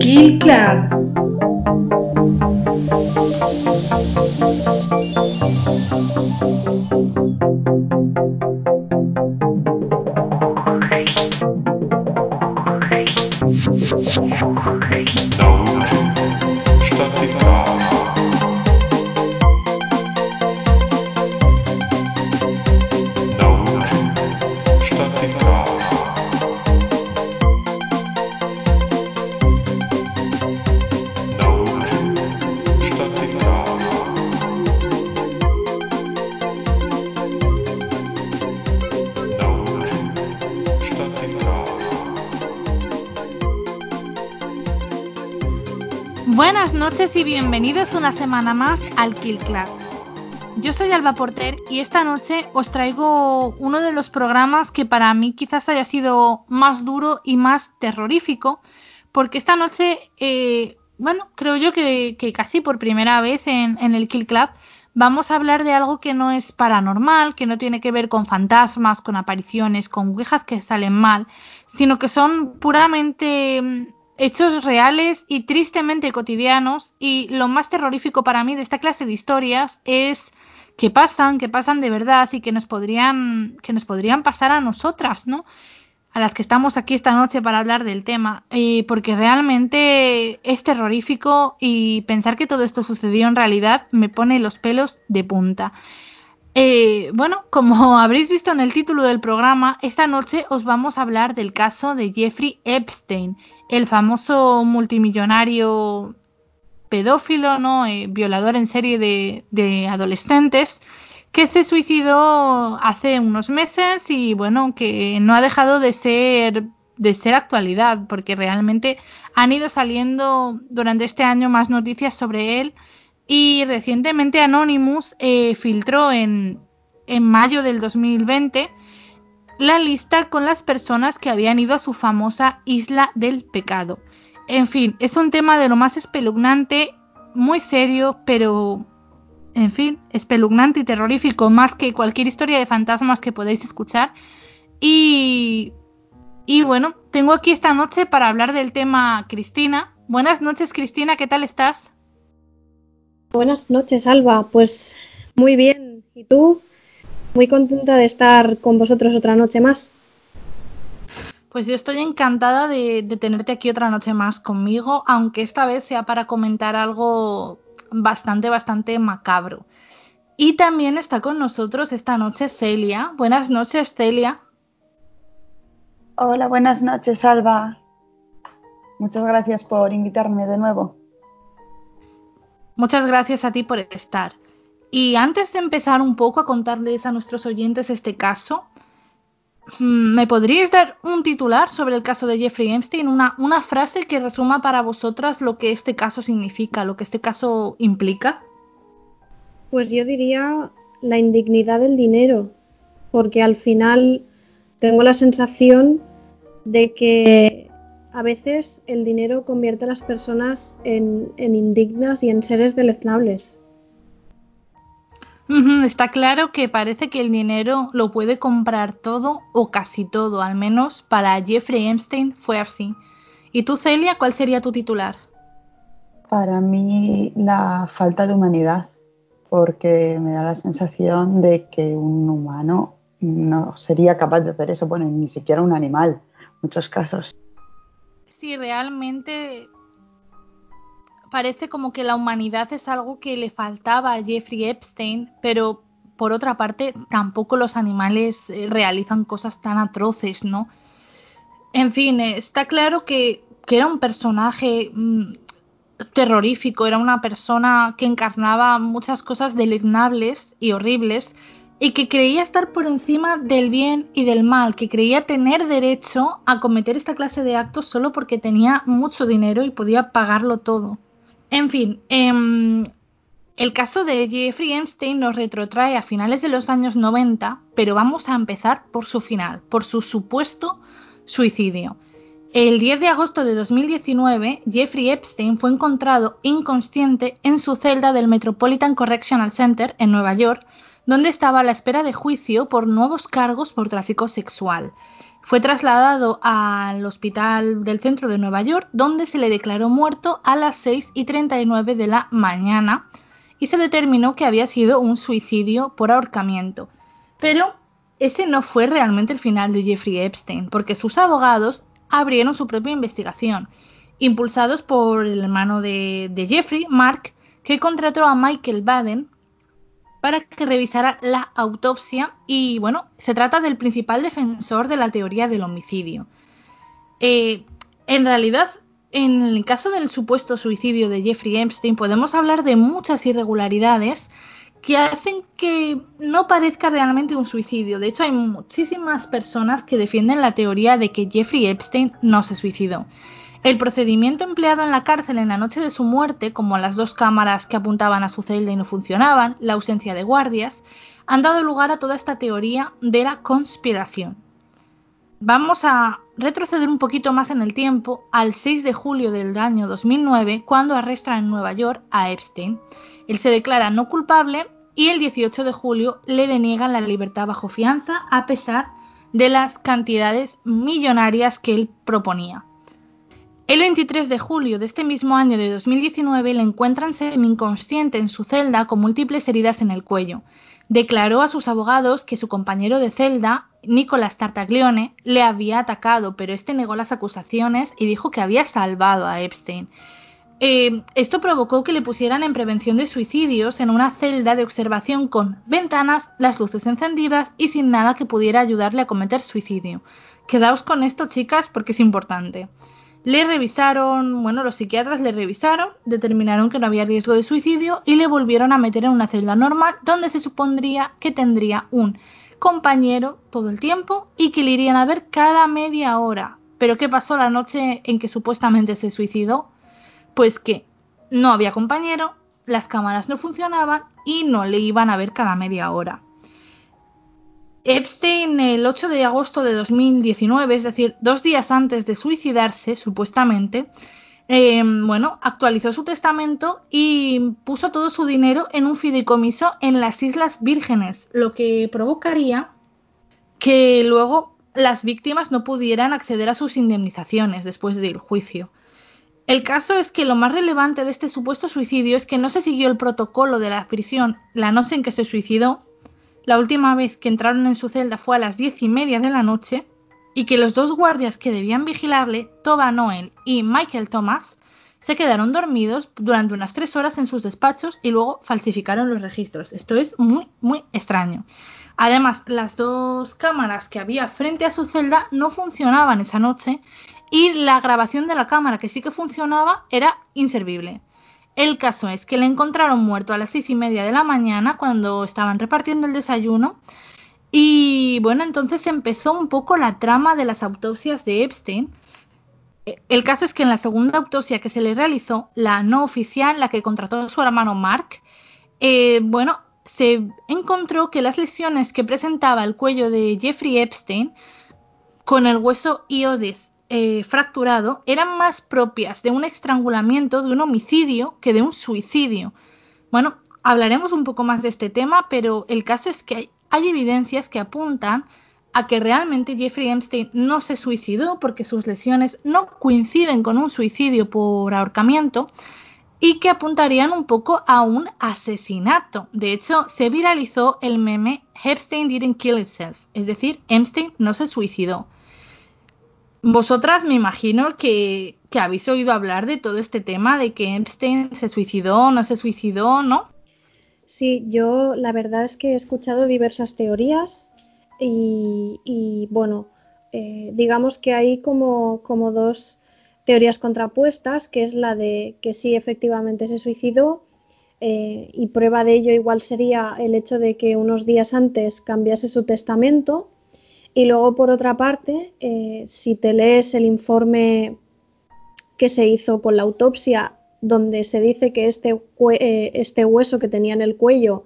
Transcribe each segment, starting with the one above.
Kill Club. Una semana más al Kill Club. Yo soy Alba Porter y esta noche os traigo uno de los programas que para mí quizás haya sido más duro y más terrorífico, porque esta noche, eh, bueno, creo yo que, casi por primera vez en, en el Kill Club vamos a hablar de algo que no es paranormal, que no tiene que ver con fantasmas, con apariciones, con ouijas que salen mal, sino que son puramente mm, hechos reales y tristemente cotidianos y lo más terrorífico para mí de esta clase de historias es que pasan, que pasan de verdad y que nos podrían que nos podrían pasar a nosotras, ¿no? A las que estamos aquí esta noche para hablar del tema, eh, porque realmente es terrorífico y pensar que todo esto sucedió en realidad me pone los pelos de punta. Eh, bueno, como habréis visto en el título del programa, esta noche os vamos a hablar del caso de Jeffrey Epstein, el famoso multimillonario pedófilo, ¿no? Eh, violador en serie de, de, adolescentes, que se suicidó hace unos meses y bueno, que no ha dejado de ser de ser actualidad, porque realmente han ido saliendo durante este año más noticias sobre él y recientemente Anonymous eh, filtró en, en mayo del 2020 la lista con las personas que habían ido a su famosa isla del pecado. En fin, es un tema de lo más espeluznante, muy serio, pero, en fin, espeluznante y terrorífico, más que cualquier historia de fantasmas que podáis escuchar. Y, y bueno, tengo aquí esta noche para hablar del tema Cristina. Buenas noches, Cristina, ¿qué tal estás? Buenas noches, Alba. Pues muy bien. ¿Y tú? Muy contenta de estar con vosotros otra noche más. Pues yo estoy encantada de, de, tenerte aquí otra noche más conmigo, aunque esta vez sea para comentar algo bastante, bastante macabro. Y también está con nosotros esta noche Celia. Buenas noches, Celia. Hola, buenas noches, Alba. Muchas gracias por invitarme de nuevo. Muchas gracias a ti por estar. Y antes de empezar un poco a contarles a nuestros oyentes este caso, mm, ¿me podríais dar un titular sobre el caso de Jeffrey Epstein? Una, una frase que resuma para vosotras lo que este caso significa, lo que este caso implica. Pues yo diría la indignidad del dinero, porque al final tengo la sensación de que a veces el dinero convierte a las personas en, en indignas y en seres deleznables. Está claro que parece que el dinero lo puede comprar todo o casi todo, al menos para Jeffrey Epstein fue así. ¿Y tú, Celia, cuál sería tu titular? Para mí, la falta de humanidad, porque me da la sensación de que un humano no sería capaz de hacer eso, bueno, ni siquiera un animal, en muchos casos. Sí, realmente parece como que la humanidad es algo que le faltaba a Jeffrey Epstein, pero por otra parte tampoco los animales eh, realizan cosas tan atroces, ¿no? En fin, está claro que, que era un personaje mmm, terrorífico, era una persona que encarnaba muchas cosas deleznables y horribles y que creía estar por encima del bien y del mal, que creía tener derecho a cometer esta clase de actos solo porque tenía mucho dinero y podía pagarlo todo. En fin, eh, el caso de Jeffrey Epstein nos retrotrae a finales de los años 90, pero vamos a empezar por su final, por su supuesto suicidio. El 10 de agosto de 2019, Jeffrey Epstein fue encontrado inconsciente en su celda del Metropolitan Correctional Center en Nueva York, donde estaba a la espera de juicio por nuevos cargos por tráfico sexual. Fue trasladado al hospital del centro de Nueva York, donde se le declaró muerto a las 6 y 39 de la mañana y se determinó que había sido un suicidio por ahorcamiento. Pero ese no fue realmente el final de Jeffrey Epstein, porque sus abogados abrieron su propia investigación, impulsados por el hermano de, de Jeffrey, Mark, que contrató a Michael Baden para que revisara la autopsia y bueno, se trata del principal defensor de la teoría del homicidio. Eh, en realidad, en el caso del supuesto suicidio de Jeffrey Epstein podemos hablar de muchas irregularidades que hacen que no parezca realmente un suicidio. De hecho, hay muchísimas personas que defienden la teoría de que Jeffrey Epstein no se suicidó. El procedimiento empleado en la cárcel en la noche de su muerte, como las dos cámaras que apuntaban a su celda y no funcionaban, la ausencia de guardias, han dado lugar a toda esta teoría de la conspiración. Vamos a retroceder un poquito más en el tiempo al 6 de julio del año 2009, cuando arrestan en Nueva York a Epstein. Él se declara no culpable y el 18 de julio le deniegan la libertad bajo fianza a pesar de las cantidades millonarias que él proponía. El 23 de julio de este mismo año de 2019 le encuentran semi-inconsciente en su celda con múltiples heridas en el cuello. Declaró a sus abogados que su compañero de celda, Nicolás Tartaglione, le había atacado, pero este negó las acusaciones y dijo que había salvado a Epstein. Eh, esto provocó que le pusieran en prevención de suicidios en una celda de observación con ventanas, las luces encendidas y sin nada que pudiera ayudarle a cometer suicidio. Quedaos con esto, chicas, porque es importante. Le revisaron, bueno, los psiquiatras le revisaron, determinaron que no había riesgo de suicidio y le volvieron a meter en una celda normal donde se supondría que tendría un compañero todo el tiempo y que le irían a ver cada media hora. Pero ¿qué pasó la noche en que supuestamente se suicidó? Pues que no había compañero, las cámaras no funcionaban y no le iban a ver cada media hora. Epstein, el 8 de agosto de 2019, es decir, dos días antes de suicidarse, supuestamente, em, bueno, actualizó su testamento y puso todo su dinero en un fideicomiso en las Islas Vírgenes, lo que provocaría que luego las víctimas no pudieran acceder a sus indemnizaciones después del juicio. El caso es que lo más relevante de este supuesto suicidio es que no se siguió el protocolo de la prisión la noche en que se suicidó la última vez que entraron en su celda fue a las diez y media de la noche y que los dos guardias que debían vigilarle, Toba Noel y Michael Thomas, se quedaron dormidos durante unas tres horas en sus despachos y luego falsificaron los registros. Esto es muy, muy extraño. Además, las dos cámaras que había frente a su celda no funcionaban esa noche y la grabación de la cámara que sí que funcionaba era inservible. El caso es que le encontraron muerto a las seis y media de la mañana cuando estaban repartiendo el desayuno. Y bueno, entonces empezó un poco la trama de las autopsias de Epstein. El caso es que en la segunda autopsia que se le realizó, la no oficial, la que contrató su hermano Mark, eh, bueno, se encontró que las lesiones que presentaba el cuello de Jeffrey Epstein con el hueso iodes eh, fracturado eran más propias de un estrangulamiento, de un homicidio, que de un suicidio. Bueno, hablaremos un poco más de este tema, pero el caso es que hay, evidencias que apuntan a que realmente Jeffrey Epstein no se suicidó porque sus lesiones no coinciden con un suicidio por ahorcamiento y que apuntarían un poco a un asesinato. De hecho, se viralizó el meme Epstein didn't kill himself, es decir, Epstein no se suicidó. Vosotras me imagino que, habéis oído hablar de todo este tema de que Epstein se suicidó, no se suicidó, ¿no? Sí, yo la verdad es que he escuchado diversas teorías y, bueno, eh, digamos que hay como, como dos teorías contrapuestas, que es la de que sí efectivamente se suicidó eh, y prueba de ello igual sería el hecho de que unos días antes cambiase su testamento y luego, por otra parte, eh, si te lees el informe que se hizo con la autopsia, donde se dice que este, eh, este hueso que tenía en el cuello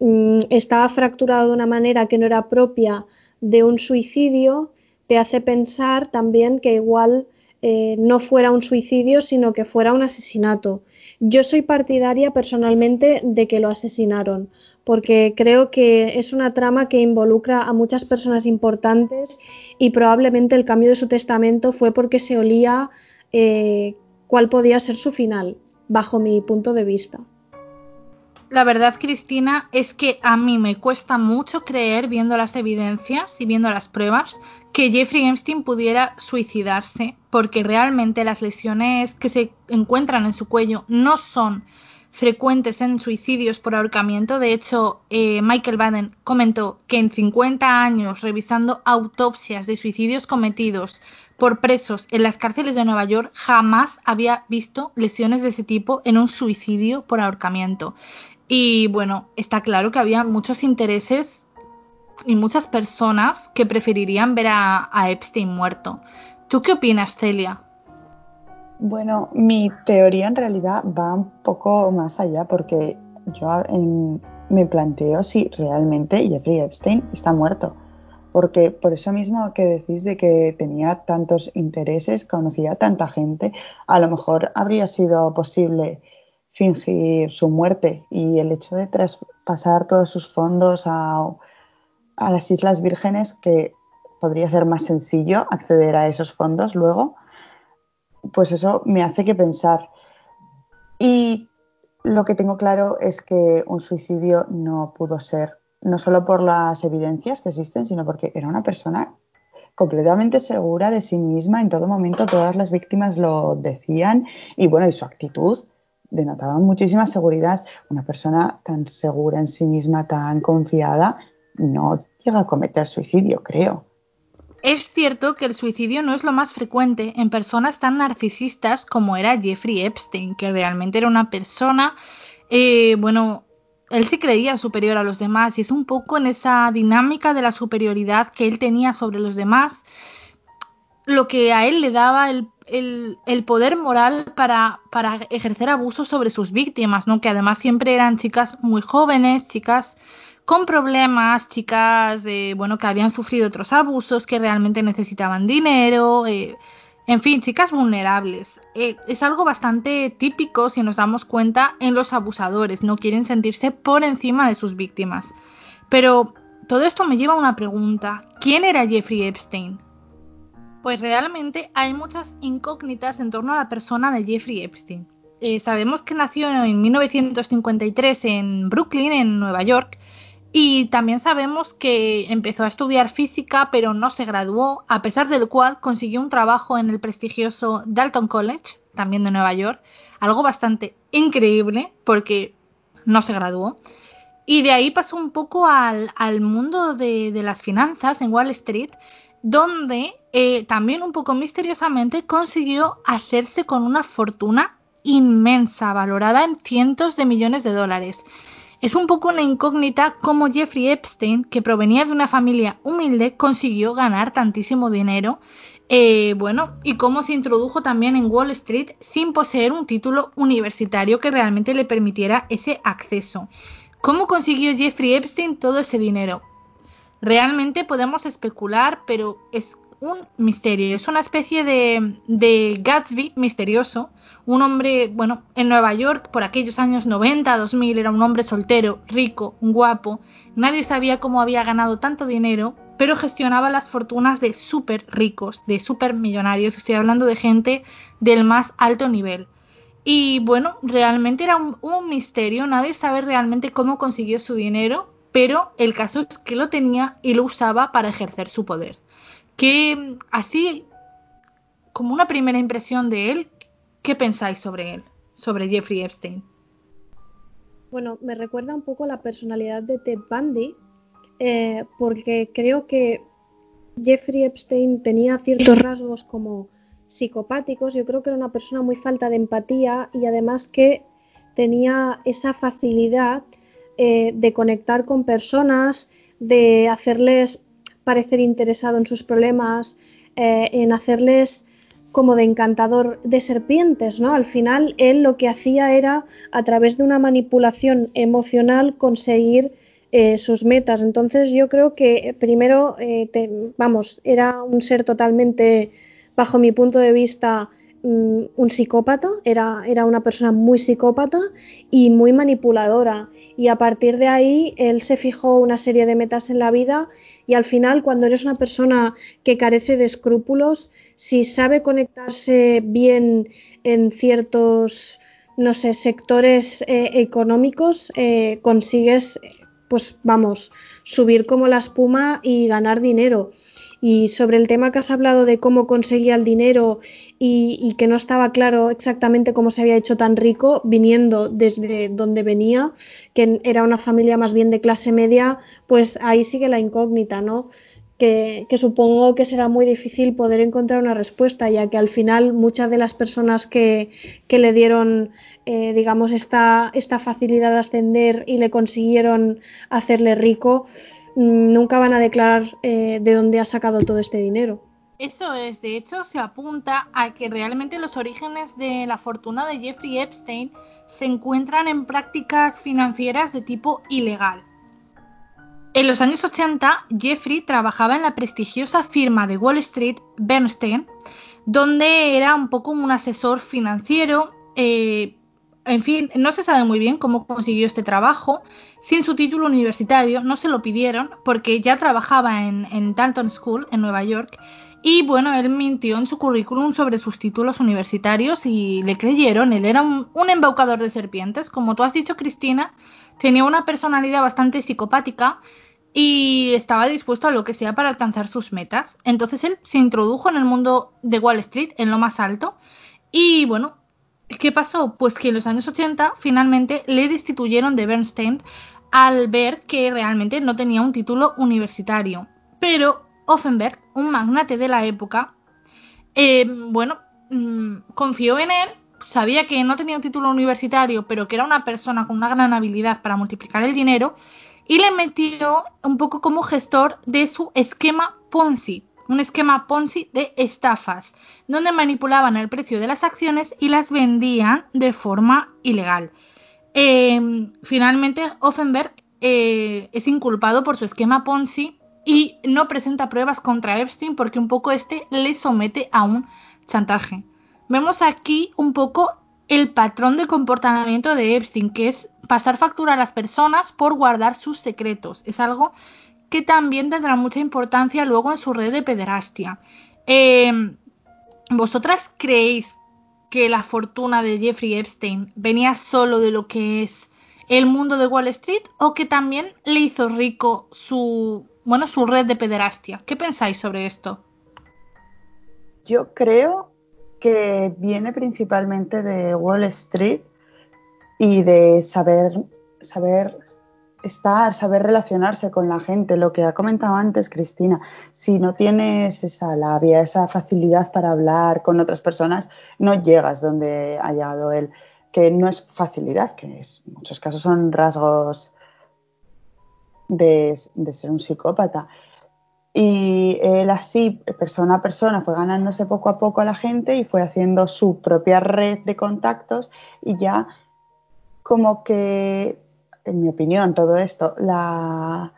mm, estaba fracturado de una manera que no era propia de un suicidio, te hace pensar también que igual eh, no fuera un suicidio, sino que fuera un asesinato. Yo soy partidaria personalmente de que lo asesinaron, porque creo que es una trama que involucra a muchas personas importantes y probablemente el cambio de su testamento fue porque se olía eh, cuál podía ser su final, bajo mi punto de vista. La verdad, Cristina, es que a mí me cuesta mucho creer, viendo las evidencias y viendo las pruebas, que Jeffrey Epstein pudiera suicidarse, porque realmente las lesiones que se encuentran en su cuello no son frecuentes en suicidios por ahorcamiento. De hecho, eh, Michael Baden comentó que en 50 años revisando autopsias de suicidios cometidos por presos en las cárceles de Nueva York, jamás había visto lesiones de ese tipo en un suicidio por ahorcamiento. Y bueno, está claro que había muchos intereses y muchas personas que preferirían ver a, Epstein muerto. ¿Tú qué opinas, Celia? Bueno, mi teoría en realidad va un poco más allá porque yo me planteo si realmente Jeffrey Epstein está muerto. Porque por eso mismo que decís de que tenía tantos intereses, conocía a tanta gente, a lo mejor habría sido posible fingir su muerte y el hecho de traspasar todos sus fondos a, a las Islas Vírgenes, que podría ser más sencillo acceder a esos fondos luego, pues eso me hace que pensar. Y lo que tengo claro es que un suicidio no pudo ser, no solo por las evidencias que existen, sino porque era una persona completamente segura de sí misma. En todo momento todas las víctimas lo decían y bueno, y su actitud denotaba muchísima seguridad. Una persona tan segura en sí misma, tan confiada, no llega a cometer suicidio, creo. Es cierto que el suicidio no es lo más frecuente en personas tan narcisistas como era Jeffrey Epstein, que realmente era una persona, eh, bueno, él se creía superior a los demás y es un poco en esa dinámica de la superioridad que él tenía sobre los demás lo que a él le daba el, el, poder moral para, ejercer abusos sobre sus víctimas, ¿no? Que además siempre eran chicas muy jóvenes, chicas con problemas, chicas, eh, bueno, que habían sufrido otros abusos, que realmente necesitaban dinero, eh, en fin, chicas vulnerables. Eh, es algo bastante típico si nos damos cuenta en los abusadores, no quieren sentirse por encima de sus víctimas. Pero todo esto me lleva a una pregunta. ¿Quién era Jeffrey Epstein? Pues realmente hay muchas incógnitas en torno a la persona de Jeffrey Epstein. sabemos que nació en 1953 en Brooklyn, en Nueva York, y también sabemos que empezó a estudiar física, pero no se graduó, a pesar del cual consiguió un trabajo en el prestigioso Dalton College, también de Nueva York, algo bastante increíble porque no se graduó. Y de ahí pasó un poco al, mundo de, las finanzas en Wall Street, donde eh, también un poco misteriosamente consiguió hacerse con una fortuna inmensa, valorada en cientos de millones de dólares. Es un poco una incógnita cómo Jeffrey Epstein, que provenía de una familia humilde, consiguió ganar tantísimo dinero. Eh, bueno, y cómo se introdujo también en Wall Street sin poseer un título universitario que realmente le permitiera ese acceso. ¿Cómo consiguió Jeffrey Epstein todo ese dinero? Realmente podemos especular, pero es un misterio. Es una especie de, de Gatsby misterioso un hombre, bueno, en Nueva York por aquellos años 90, 2000, era un hombre soltero, rico, guapo, nadie sabía cómo había ganado tanto dinero, pero gestionaba las fortunas de súper ricos, de súper millonarios, estoy hablando de gente del más alto nivel. Y bueno, realmente era un, un misterio, nadie sabe realmente cómo consiguió su dinero, pero el caso es que lo tenía y lo usaba para ejercer su poder. Que así, como una primera impresión de él, ¿Qué pensáis sobre él, sobre Jeffrey Epstein? Bueno, me recuerda un poco la personalidad de Ted Bundy, eh, porque creo que Jeffrey Epstein tenía ciertos rasgos como psicopáticos. Yo creo que era una persona muy falta de empatía y además que tenía esa facilidad eh, de conectar con personas, de hacerles parecer interesado en sus problemas, eh, en hacerles como de encantador de serpientes, ¿no? Al final él lo que hacía era a través de una manipulación emocional conseguir eh, sus metas. Entonces yo creo que primero, vamos, era un ser totalmente bajo mi punto de vista, un psicópata, era, era una persona muy psicópata y muy manipuladora. Y a partir de ahí, él se fijó una serie de metas en la vida y al final, cuando eres una persona que carece de escrúpulos, si sabe conectarse bien en ciertos, no sé, sectores eh, económicos, eh, consigues, pues vamos, subir como la espuma y ganar dinero. Y sobre el tema que has hablado de cómo conseguía el dinero y, que no estaba claro exactamente cómo se había hecho tan rico viniendo desde donde venía, que era una familia más bien de clase media, pues ahí sigue la incógnita, ¿no? Que, supongo que será muy difícil poder encontrar una respuesta, ya que al final muchas de las personas que, le dieron, eh, digamos, esta, esta facilidad de ascender y le consiguieron hacerle rico, nunca van a declarar eh, de dónde ha sacado todo este dinero. Eso es, de hecho, se apunta a que realmente los orígenes de la fortuna de Jeffrey Epstein se encuentran en prácticas financieras de tipo ilegal. En los años 80, Jeffrey trabajaba en la prestigiosa firma de Wall Street, Bernstein, donde era un poco un asesor financiero. Eh, en fin, no se sabe muy bien cómo consiguió este trabajo, sin su título universitario, no se lo pidieron porque ya trabajaba en, Dalton School, en Nueva York, y bueno, él mintió en su currículum sobre sus títulos universitarios y le creyeron, él era un, embaucador de serpientes, como tú has dicho Cristina, tenía una personalidad bastante psicopática y estaba dispuesto a lo que sea para alcanzar sus metas. Entonces él se introdujo en el mundo de Wall Street, en lo más alto, y bueno, ¿qué pasó? Pues que en los años 80 finalmente le destituyeron de Bernstein al ver que realmente no tenía un título universitario. Pero Offenberg, un magnate de la época, eh, bueno, mm, confió en él, sabía que no tenía un título universitario, pero que era una persona con una gran habilidad para multiplicar el dinero, y le metió un poco como gestor de su esquema Ponzi, un esquema Ponzi de estafas, donde manipulaban el precio de las acciones y las vendían de forma ilegal. Em, finalmente, Offenberg eh, es inculpado por su esquema Ponzi y no presenta pruebas contra Epstein porque un poco este le somete a un chantaje. Vemos aquí un poco el patrón de comportamiento de Epstein, que es pasar factura a las personas por guardar sus secretos. Es algo que también tendrá mucha importancia luego en su red de pederastia. Em, ¿Vosotras creéis que la fortuna de Jeffrey Epstein venía solo de lo que es el mundo de Wall Street o que también le hizo rico su, bueno, su red de pederastia? ¿Qué pensáis sobre esto? Yo creo que viene principalmente de Wall Street y de saber, saber estar, saber relacionarse con la gente, lo que ha comentado antes Cristina, si no tienes esa labia, esa facilidad para hablar con otras personas, no llegas donde ha llegado él, que no es facilidad, que en muchos casos son rasgos de, ser un psicópata. Y él así, persona a persona, fue ganándose poco a poco a la gente y fue haciendo su propia red de contactos y ya como que en mi opinión, todo esto, la,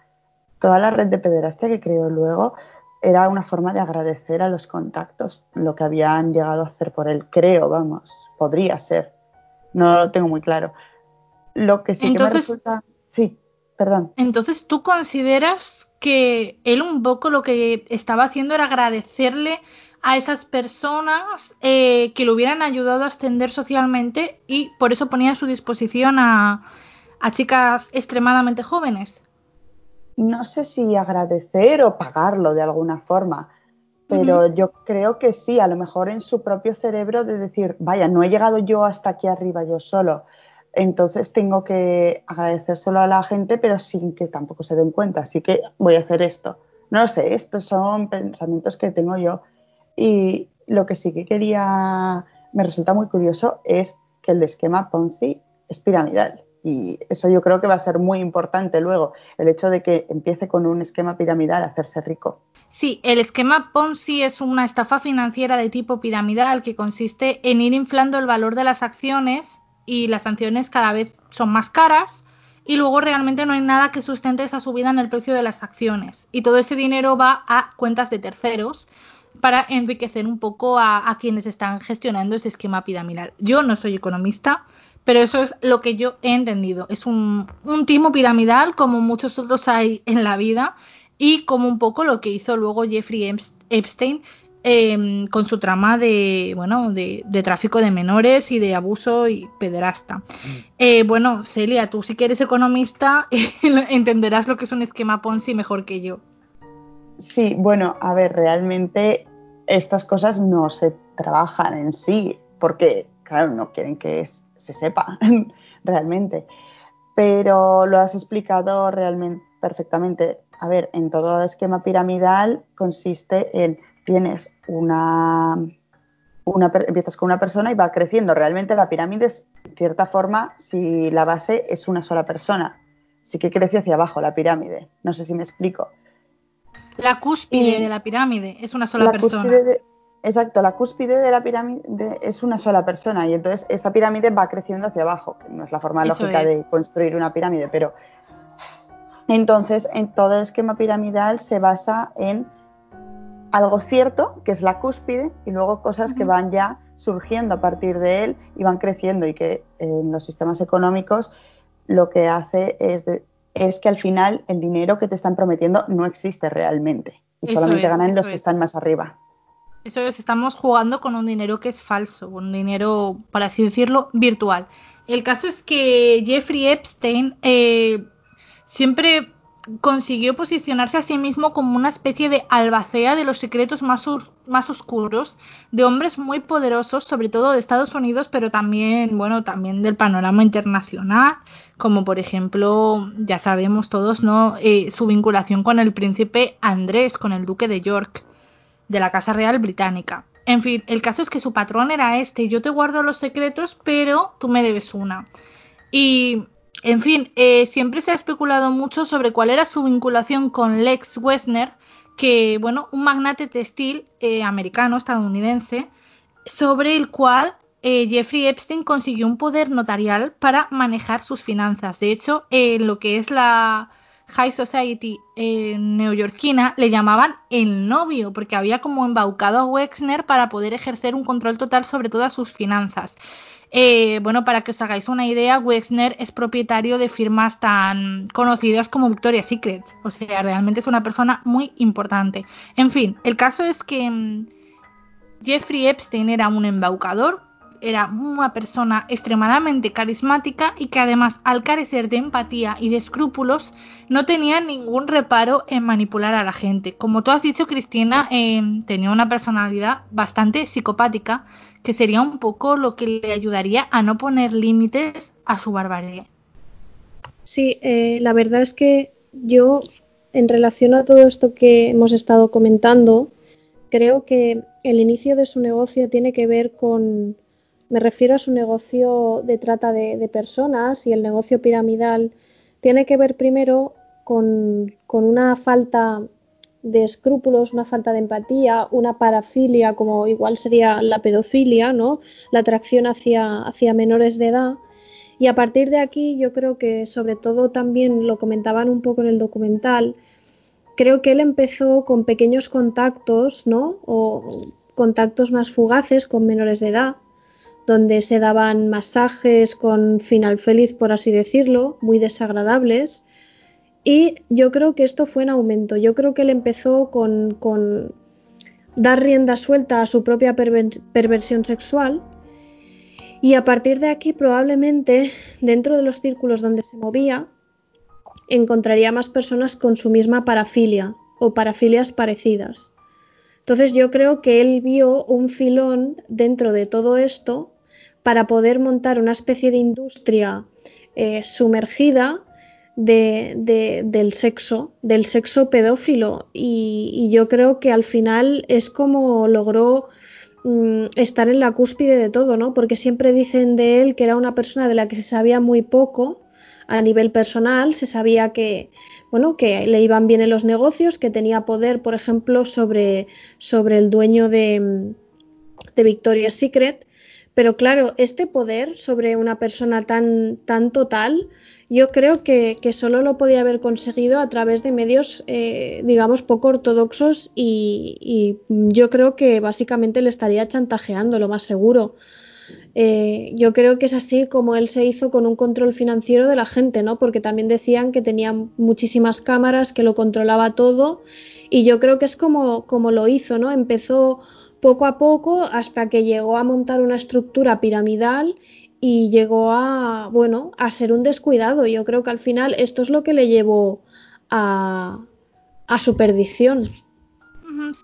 toda la red de pederastia que creó luego era una forma de agradecer a los contactos lo que habían llegado a hacer por él, creo, vamos, podría ser. No lo tengo muy claro. Lo que sí que me resulta. Sí, perdón. Entonces, ¿tú consideras que él un poco lo que estaba haciendo era agradecerle a esas personas eh, que lo hubieran ayudado a ascender socialmente y por eso ponía a su disposición a, a chicas extremadamente jóvenes? No sé si agradecer o pagarlo de alguna forma, pero yo creo que sí, a lo mejor en su propio cerebro de decir, vaya, no he llegado yo hasta aquí arriba yo solo, entonces tengo que agradecérselo a la gente, pero sin que tampoco se den cuenta, así que voy a hacer esto. No lo sé, estos son pensamientos que tengo yo. Y lo que sí que quería, me resulta muy curioso, es que el esquema Ponzi es piramidal. Y eso yo creo que va a ser muy importante luego, el hecho de que empiece con un esquema piramidal a hacerse rico. Sí, el esquema Ponzi es una estafa financiera de tipo piramidal que consiste en ir inflando el valor de las acciones y las acciones cada vez son más caras y luego realmente no hay nada que sustente esa subida en el precio de las acciones y todo ese dinero va a cuentas de terceros para enriquecer un poco a, quienes están gestionando ese esquema piramidal. Yo no soy economista, pero eso es lo que yo he entendido. Es un, un timo piramidal como muchos otros hay en la vida y como un poco lo que hizo luego Jeffrey Epstein Em, con su trama de, bueno, de, tráfico de menores y de abuso y pederasta. Mm. Eh, bueno, Celia, tú si que eres economista entenderás lo que es un esquema Ponzi mejor que yo. Sí, bueno, a ver, realmente estas cosas no se trabajan en sí, porque, claro, no quieren que se sepa realmente. Pero lo has explicado realmente perfectamente. A ver, en todo esquema piramidal consiste en tienes una, una, empiezas con una persona y va creciendo. Realmente la pirámide es, en cierta forma, si la base es una sola persona, sí que crece hacia abajo la pirámide. No sé si me explico. La cúspide de la pirámide es una sola persona. Exacto, la cúspide de la pirámide es una sola persona y entonces esa pirámide va creciendo hacia abajo, que no es la forma lógica de construir una pirámide, pero entonces en todo el esquema piramidal se basa en algo cierto, que es la cúspide, y luego cosas que van ya surgiendo a partir de él y van creciendo y que en los sistemas económicos lo que hace es, es que al final el dinero que te están prometiendo no existe realmente y solamente ganan los que están más arriba. Eso es, estamos jugando con un dinero que es falso, un dinero, para así decirlo, virtual. El caso es que Jeffrey Epstein eh, siempre consiguió posicionarse a sí mismo como una especie de albacea de los secretos más, más oscuros de hombres muy poderosos, sobre todo de Estados Unidos, pero también, bueno, también del panorama internacional, como por ejemplo, ya sabemos todos, ¿no? Eh, su vinculación con el príncipe Andrés, con el duque de York, de la Casa Real Británica. En fin, el caso es que su patrón era este, yo te guardo los secretos, pero tú me debes una. Y en fin, eh, siempre se ha especulado mucho sobre cuál era su vinculación con Lex Wessner, que, bueno, un magnate textil eh, americano, estadounidense, sobre el cual eh, Jeffrey Epstein consiguió un poder notarial para manejar sus finanzas. De hecho, en lo que es la High Society neoyorquina le llamaban el novio, porque había como embaucado a Wexner para poder ejercer un control total sobre todas sus finanzas. Eh, bueno, para que os hagáis una idea, Wexner es propietario de firmas tan conocidas como Victoria's Secret. O sea, realmente es una persona muy importante. En fin, el caso es que mm, Jeffrey Epstein era un embaucador, era una persona extremadamente carismática y que además al carecer de empatía y de escrúpulos no tenía ningún reparo en manipular a la gente. Como tú has dicho, Cristina, eh, tenía una personalidad bastante psicopática que sería un poco lo que le ayudaría a no poner límites a su barbarie. Sí, eh, la verdad es que yo, en relación a todo esto que hemos estado comentando, creo que el inicio de su negocio tiene que ver con, me refiero a su negocio de trata de, personas y el negocio piramidal, tiene que ver primero con, una falta de escrúpulos, una falta de empatía, una parafilia, como igual sería la pedofilia, ¿no? La atracción hacia, hacia menores de edad. Y a partir de aquí, yo creo que sobre todo también lo comentaban un poco en el documental, creo que él empezó con pequeños contactos, ¿no? O contactos más fugaces con menores de edad, donde se daban masajes con final feliz, por así decirlo, muy desagradables y yo creo que esto fue en aumento. Yo creo que él empezó con, dar rienda suelta a su propia perversión sexual. Y a partir de aquí, probablemente, dentro de los círculos donde se movía, encontraría más personas con su misma parafilia o parafilias parecidas. Entonces yo creo que él vio un filón dentro de todo esto para poder montar una especie de industria eh, sumergida de, del sexo, del sexo pedófilo. Y, yo creo que al final es como logró mm, estar en la cúspide de todo, ¿no? Porque siempre dicen de él que era una persona de la que se sabía muy poco a nivel personal, se sabía que, bueno, que le iban bien en los negocios, que tenía poder, por ejemplo, sobre, sobre el dueño de, de Victoria's Secret, Pero claro, este poder sobre una persona tan, tan total, yo creo que, solo lo podía haber conseguido a través de medios, eh, digamos, poco ortodoxos y, yo creo que básicamente le estaría chantajeando, lo más seguro. Eh, yo creo que es así como él se hizo con un control financiero de la gente, ¿no? Porque también decían que tenía muchísimas cámaras, que lo controlaba todo y yo creo que es como, como lo hizo, ¿no? Empezó poco a poco hasta que llegó a montar una estructura piramidal y llegó a, bueno, a ser un descuidado. Yo creo que al final esto es lo que le llevó a, a su perdición.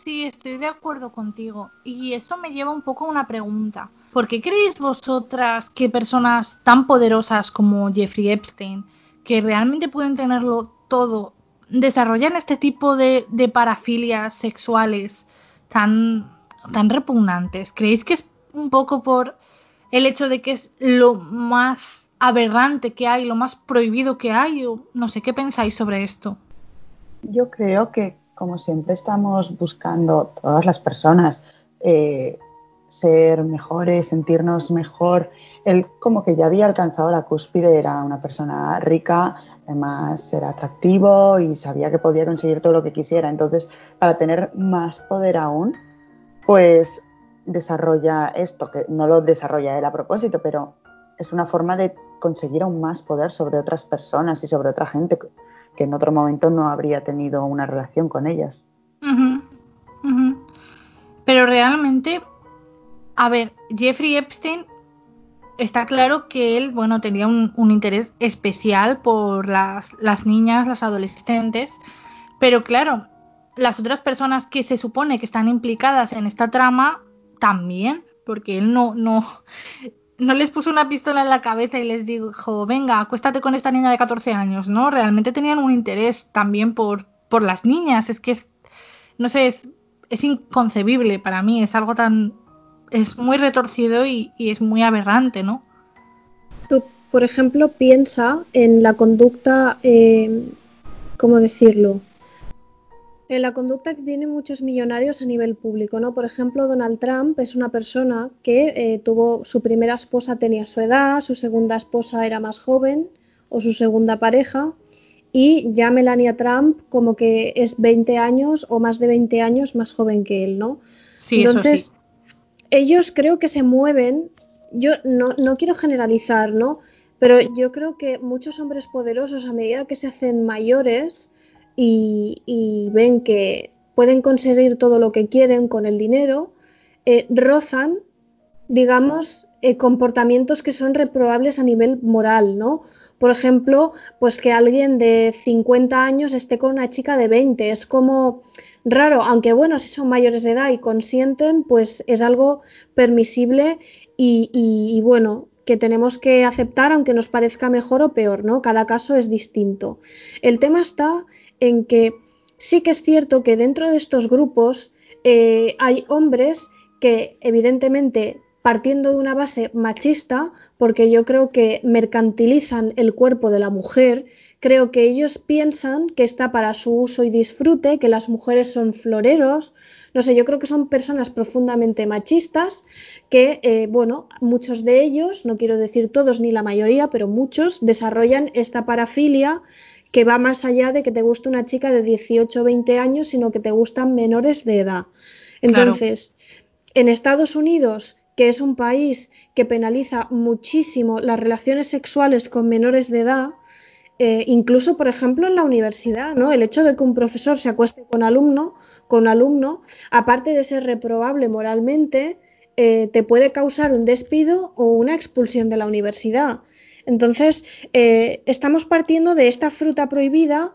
Sí, estoy de acuerdo contigo. Y esto me lleva un poco a una pregunta. ¿Por qué creéis vosotras que personas tan poderosas como Jeffrey Epstein, que realmente pueden tenerlo todo, desarrollan este tipo de, parafilias sexuales tan, tan repugnantes? ¿Creéis que es un poco por el hecho de que es lo más aberrante que hay, lo más prohibido que hay? O no sé, ¿qué pensáis sobre esto? Yo creo que, como siempre, estamos buscando todas las personas eh, ser mejores, sentirnos mejor. Él como que ya había alcanzado la cúspide, era una persona rica, además era atractivo y sabía que podía conseguir todo lo que quisiera. Entonces, para tener más poder aún, pues desarrolla esto, que no lo desarrolla él a propósito, pero es una forma de conseguir aún más poder sobre otras personas y sobre otra gente que en otro momento no habría tenido una relación con ellas. Pero realmente a ver, Jeffrey Epstein está claro que él, bueno, tenía un, interés especial por las, niñas, las adolescentes, pero claro, las otras personas que se supone que están implicadas en esta trama también, porque él no, no, no les puso una pistola en la cabeza y les dijo, venga, acuéstate con esta niña de 14 años, ¿no? Realmente tenían un interés también por, por las niñas, es que es, no sé, es, es inconcebible para mí, es algo tan es muy retorcido y, es muy aberrante, ¿no? Tú, por ejemplo, piensa en la conducta, eh, ¿cómo decirlo? En la conducta que tienen muchos millonarios a nivel público, ¿no? Por ejemplo, Donald Trump es una persona que eh, tuvo su primera esposa tenía su edad, su segunda esposa era más joven o su segunda pareja y ya Melania Trump como que es 20 años o más de 20 años más joven que él, ¿no? Sí, Entonces, eso sí ellos creo que se mueven, yo no, no quiero generalizar, ¿no? Pero yo creo que muchos hombres poderosos a medida que se hacen mayores y, ven que pueden conseguir todo lo que quieren con el dinero, eh, rozan, digamos, eh, comportamientos que son reprobables a nivel moral, ¿no? Por ejemplo, pues que alguien de 50 años esté con una chica de 20, es como raro, aunque bueno, si son mayores de edad y consienten, pues es algo permisible y, bueno, que tenemos que aceptar aunque nos parezca mejor o peor, ¿no? Cada caso es distinto. El tema está en que sí que es cierto que dentro de estos grupos eh, hay hombres que evidentemente partiendo de una base machista, porque yo creo que mercantilizan el cuerpo de la mujer, Creo que ellos piensan que está para su uso y disfrute, que las mujeres son floreros. No sé, yo creo que son personas profundamente machistas que, eh, bueno, muchos de ellos, no quiero decir todos ni la mayoría, pero muchos desarrollan esta parafilia que va más allá de que te guste una chica de 18 o 20 años, sino que te gustan menores de edad. Entonces, en Estados Unidos, que es un país que penaliza muchísimo las relaciones sexuales con menores de edad, eh, incluso, por ejemplo, en la universidad, ¿no? El hecho de que un profesor se acueste con alumno, con alumno, aparte de ser reprobable moralmente, eh, te puede causar un despido o una expulsión de la universidad. Entonces, eh, estamos partiendo de esta fruta prohibida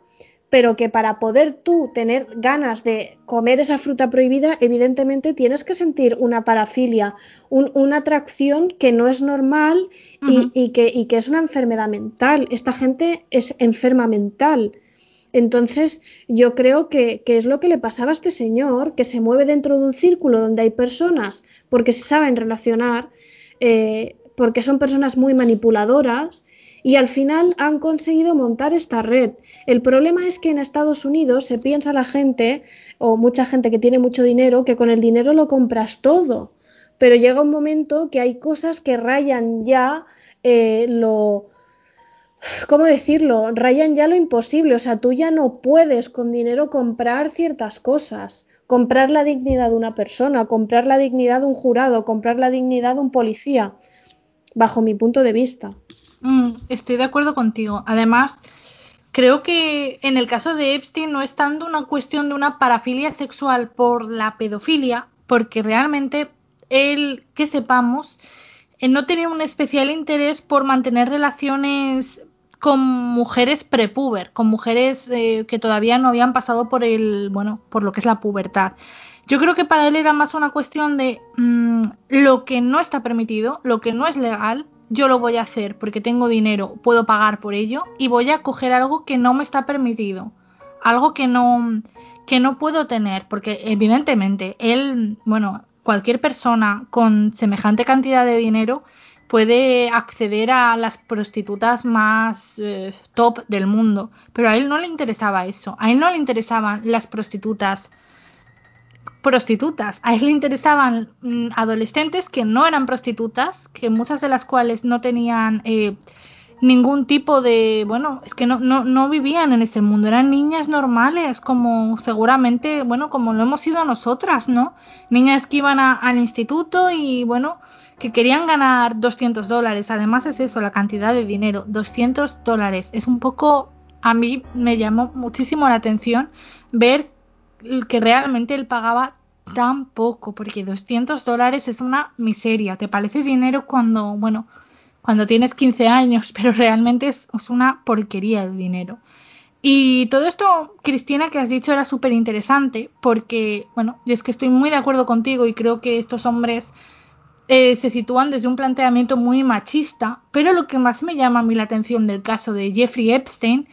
pero que para poder tú tener ganas de comer esa fruta prohibida, evidentemente tienes que sentir una parafilia, una atracción que no es normal y, que, que, es una enfermedad mental. Esta gente es enferma mental. Entonces, yo creo que, es lo que le pasaba a este señor, que se mueve dentro de un círculo donde hay personas, porque se saben relacionar, eh, porque son personas muy manipuladoras y al final han conseguido montar esta red. El problema es que en Estados Unidos se piensa la gente, o mucha gente que tiene mucho dinero, que con el dinero lo compras todo. pero llega un momento que hay cosas que rayan ya eh, lo... ¿Cómo decirlo? Rayan ya lo imposible. O sea, tú ya no puedes con dinero comprar ciertas cosas. Comprar la dignidad de una persona, comprar la dignidad de un jurado, comprar la dignidad de un policía, bajo mi punto de vista. Mm, estoy de acuerdo contigo. Además, creo que en el caso de Epstein no es tanto una cuestión de una parafilia sexual por la pedofilia, porque realmente él, que sepamos, eh, no tenía un especial interés por mantener relaciones con mujeres prepuber, con mujeres eh, que todavía no habían pasado por el, bueno, por lo que es la pubertad. Yo creo que para él era más una cuestión de mm, lo que no está permitido, lo que no es legal, yo lo voy a hacer porque tengo dinero, puedo pagar por ello y voy a coger algo que no me está permitido, algo que no que no puedo tener, porque evidentemente él, bueno, cualquier persona con semejante cantidad de dinero puede acceder a las prostitutas más eh, top del mundo, pero a él no le interesaba eso, a él no le interesaban las prostitutas prostitutas, a él le interesaban mm, adolescentes que no eran prostitutas, que muchas de las cuales no tenían eh, ningún tipo de, bueno, es que no, no, no vivían en ese mundo, eran niñas normales, como seguramente, bueno, como lo hemos sido nosotras, ¿no? Niñas que iban al instituto y, bueno, que querían ganar 200 dólares. Además es eso, la cantidad de dinero, 200 dólares. Es un poco, a mí me llamó muchísimo la atención ver que realmente él pagaba tan poco, porque 200 dólares es una miseria. ¿Te parece dinero cuando, bueno, cuando tienes 15 años, pero realmente es, una porquería el dinero. Y todo esto, Cristina, que has dicho era súper interesante, porque, bueno, es que estoy muy de acuerdo contigo y creo que estos hombres eh, se sitúan desde un planteamiento muy machista, pero lo que más me llama a mí la atención del caso de Jeffrey Epstein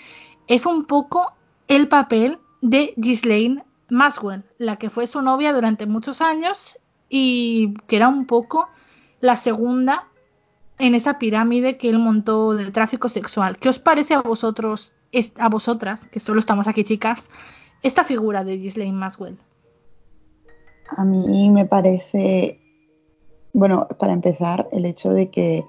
es un poco el papel de Ghislaine Maxwell, la que fue su novia durante muchos años y que era un poco la segunda en esa pirámide que él montó del tráfico sexual. ¿Qué os parece a vosotros, a vosotras, que solo estamos aquí chicas, esta figura de Ghislaine Maxwell? A mí me parece, bueno, para empezar, el hecho de que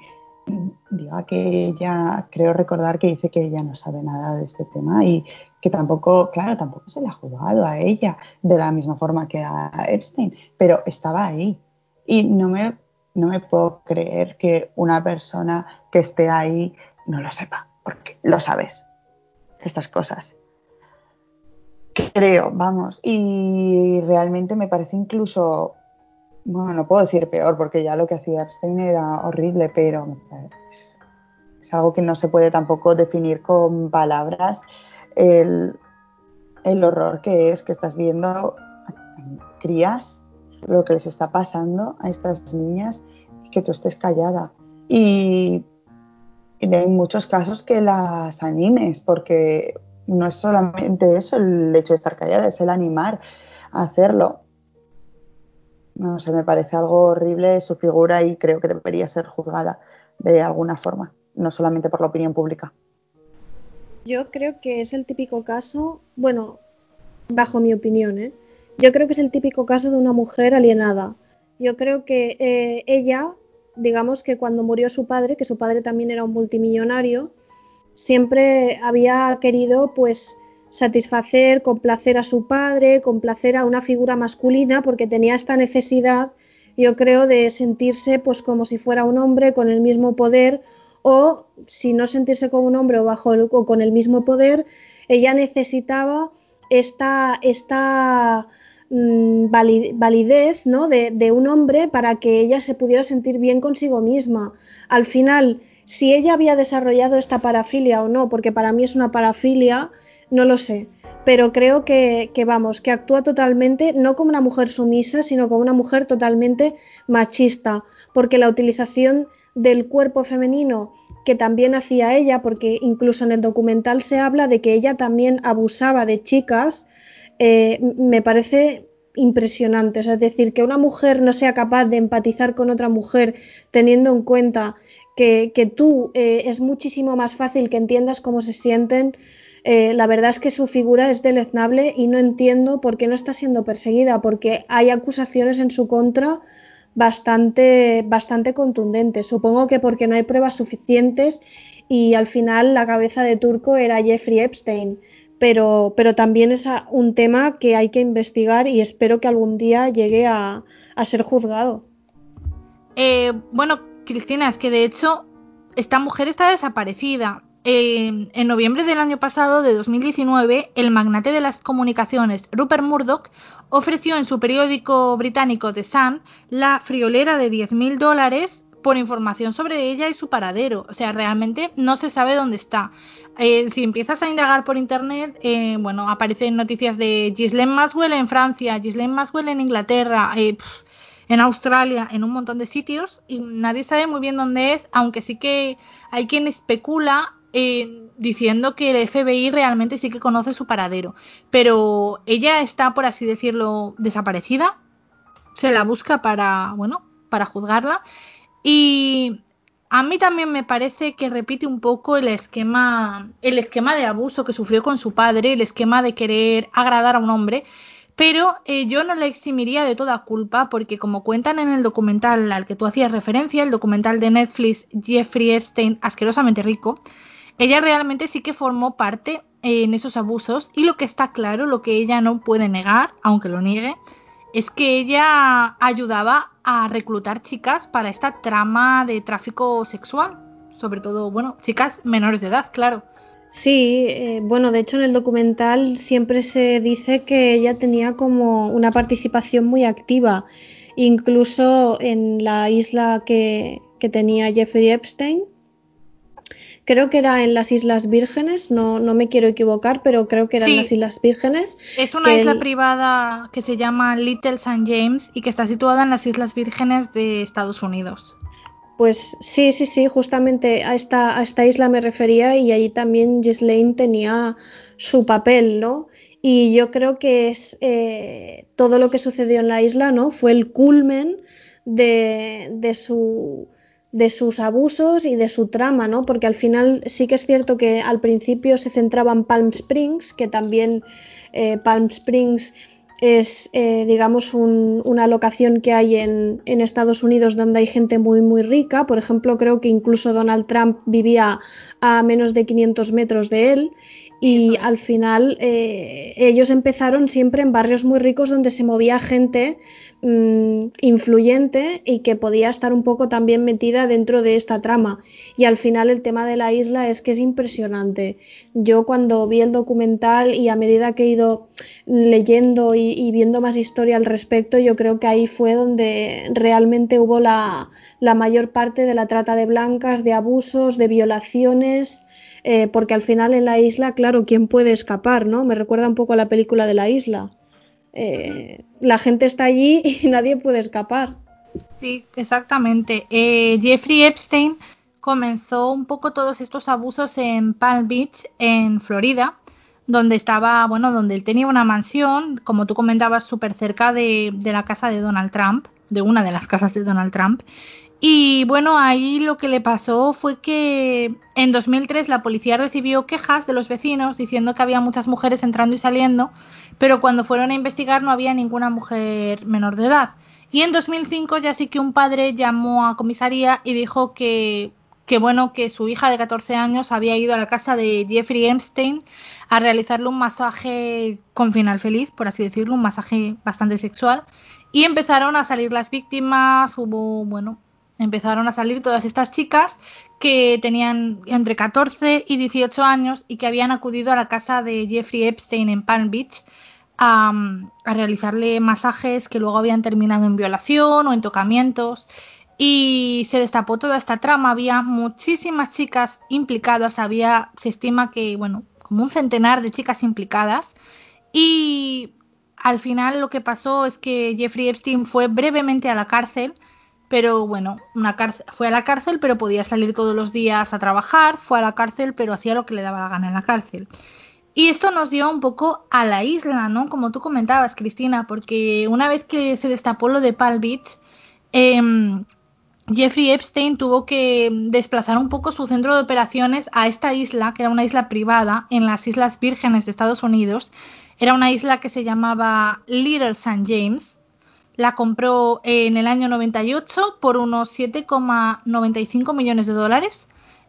diga que ella, creo recordar que dice que ella no sabe nada de este tema y que tampoco, claro, tampoco se le ha juzgado a ella de la misma forma que a Epstein, pero estaba ahí. Y no me no me puedo creer que una persona que esté ahí no lo sepa, porque lo sabes, estas cosas. Creo, vamos, y realmente me parece incluso, bueno, no puedo decir peor, porque ya lo que hacía Epstein era horrible, pero es, algo que no se puede tampoco definir con palabras, el, horror que es que estás viendo crías lo que les está pasando a estas niñas que tú estés callada. Y, hay muchos casos que las animes, porque no es solamente eso el hecho de estar callada, es el animar a hacerlo. No sé, me parece algo horrible su figura y creo que debería ser juzgada de alguna forma, no solamente por la opinión pública. Yo creo que es el típico caso, bueno, bajo mi opinión, ¿eh? Yo creo que es el típico caso de una mujer alienada. Yo creo que eh, ella, digamos que cuando murió su padre, que su padre también era un multimillonario, siempre había querido pues satisfacer, complacer a su padre, complacer a una figura masculina, porque tenía esta necesidad, yo creo, de sentirse pues como si fuera un hombre con el mismo poder o si no sentirse como un hombre o bajo con el mismo poder, ella necesitaba esta, esta Mm, validez ¿no? de, un hombre para que ella se pudiera sentir bien consigo misma. Al final, si ella había desarrollado esta parafilia o no, porque para mí es una parafilia, no lo sé. Pero creo que, vamos, que actúa totalmente, no como una mujer sumisa, sino como una mujer totalmente machista, porque la utilización del cuerpo femenino que también hacía ella, porque incluso en el documental se habla de que ella también abusaba de chicas, eh, me parece impresionante. es decir, que una mujer no sea capaz de empatizar con otra mujer teniendo en cuenta que, tú eh, es muchísimo más fácil que entiendas cómo se sienten. Eh, la verdad es que su figura es deleznable y no entiendo por qué no está siendo perseguida, porque hay acusaciones en su contra bastante, bastante contundentes. Supongo que porque no hay pruebas suficientes y al final la cabeza de turco era Jeffrey Epstein. Pero, pero también es un tema que hay que investigar y espero que algún día llegue a, ser juzgado. Eh, bueno, Cristina, es que de hecho esta mujer está desaparecida. Eh, en noviembre del año pasado, de 2019, el magnate de las comunicaciones Rupert Murdoch ofreció en su periódico británico The Sun la friolera de 10.000 dólares por información sobre ella y su paradero. O sea, realmente no se sabe dónde está. Eh, si empiezas a indagar por internet, eh, bueno, aparecen noticias de Ghislaine Maxwell en Francia, Ghislaine Maxwell en Inglaterra, eh, en Australia, en un montón de sitios y nadie sabe muy bien dónde es, aunque sí que hay quien especula diciendo que el FBI realmente sí que conoce su paradero. Pero ella está, por así decirlo, desaparecida. Se la busca para, bueno, para juzgarla. Y a mí también me parece que repite un poco el esquema, el esquema de abuso que sufrió con su padre, el esquema de querer agradar a un hombre. Pero eh, yo no le eximiría de toda culpa porque como cuentan en el documental al que tú hacías referencia, el documental de Netflix Jeffrey Epstein, asquerosamente rico, ella realmente sí que formó parte en esos abusos y lo que está claro, lo que ella no puede negar, aunque lo niegue, es que ella ayudaba a reclutar chicas para esta trama de tráfico sexual, sobre todo, bueno, chicas menores de edad, claro. Sí, eh, bueno, de hecho en el documental siempre se dice que ella tenía como una participación muy activa, incluso en la isla que, que tenía Jeffrey Epstein, creo que era en las Islas Vírgenes, no, no me quiero equivocar, pero creo que eran en las Islas Vírgenes. Es una isla privada que se llama Little St. James y que está situada en las Islas Vírgenes de Estados Unidos. Pues sí, sí, sí, justamente a esta, a esta isla me refería y allí también Ghislaine tenía su papel, ¿no? Y yo creo que es eh, todo lo que sucedió en la isla, ¿no? Fue el culmen de, de su de sus abusos y de su trama, ¿no? Porque al final sí que es cierto que al principio se centraba en Palm Springs, que también eh, Palm Springs es, eh, digamos, una locación que hay en, en, Estados Unidos donde hay gente muy, muy rica. Por ejemplo, creo que incluso Donald Trump vivía a menos de 500 metros de él. Y al final eh, ellos empezaron siempre en barrios muy ricos donde se movía gente Mm, influyente y que podía estar un poco también metida dentro de esta trama. Y al final el tema de la isla es que es impresionante. Yo cuando vi el documental y a medida que he ido leyendo y, viendo más historia al respecto, yo creo que ahí fue donde realmente hubo la, mayor parte de la trata de blancas, de abusos, de violaciones. Eh, porque al final en la isla, claro, ¿quién puede escapar? ¿no? Me recuerda un poco a la película de la isla. Eh, la gente está allí y nadie puede escapar. Sí, exactamente. Eh, Jeffrey Epstein comenzó un poco todos estos abusos en Palm Beach, en Florida, donde estaba, bueno, donde él tenía una mansión, como tú comentabas, súper cerca de, de, la casa de Donald Trump, de una de las casas de Donald Trump. Y bueno, ahí lo que le pasó fue que en 2003 la policía recibió quejas de los vecinos diciendo que había muchas mujeres entrando y saliendo pero cuando fueron a investigar no había ninguna mujer menor de edad. Y en 2005 ya sí que un padre llamó a comisaría y dijo que, que bueno, que su hija de 14 años había ido a la casa de Jeffrey Epstein a realizarle un masaje con final feliz, por así decirlo, un masaje bastante sexual. Y empezaron a salir las víctimas, hubo, bueno, empezaron a salir todas estas chicas que tenían entre 14 y 18 años y que habían acudido a la casa de Jeffrey Epstein en Palm Beach a, realizarle masajes que luego habían terminado en violación o en tocamientos y se destapó toda esta trama. Había muchísimas chicas implicadas, había, se estima que, bueno, como un centenar de chicas implicadas y al final lo que pasó es que Jeffrey Epstein fue brevemente a la cárcel, pero bueno, una cárcel, fue a la cárcel, pero podía salir todos los días a trabajar, fue a la cárcel, pero hacía lo que le daba la gana en la cárcel. Y esto nos lleva un poco a la isla, ¿no? Como tú comentabas, Cristina, porque una vez que se destapó lo de Palm Beach, em, Jeffrey Epstein tuvo que desplazar un poco su centro de operaciones a esta isla, que era una isla privada en las Islas Vírgenes de Estados Unidos. Era una isla que se llamaba Little St. James, La compró en el año 98 por unos 7,95 millones de dólares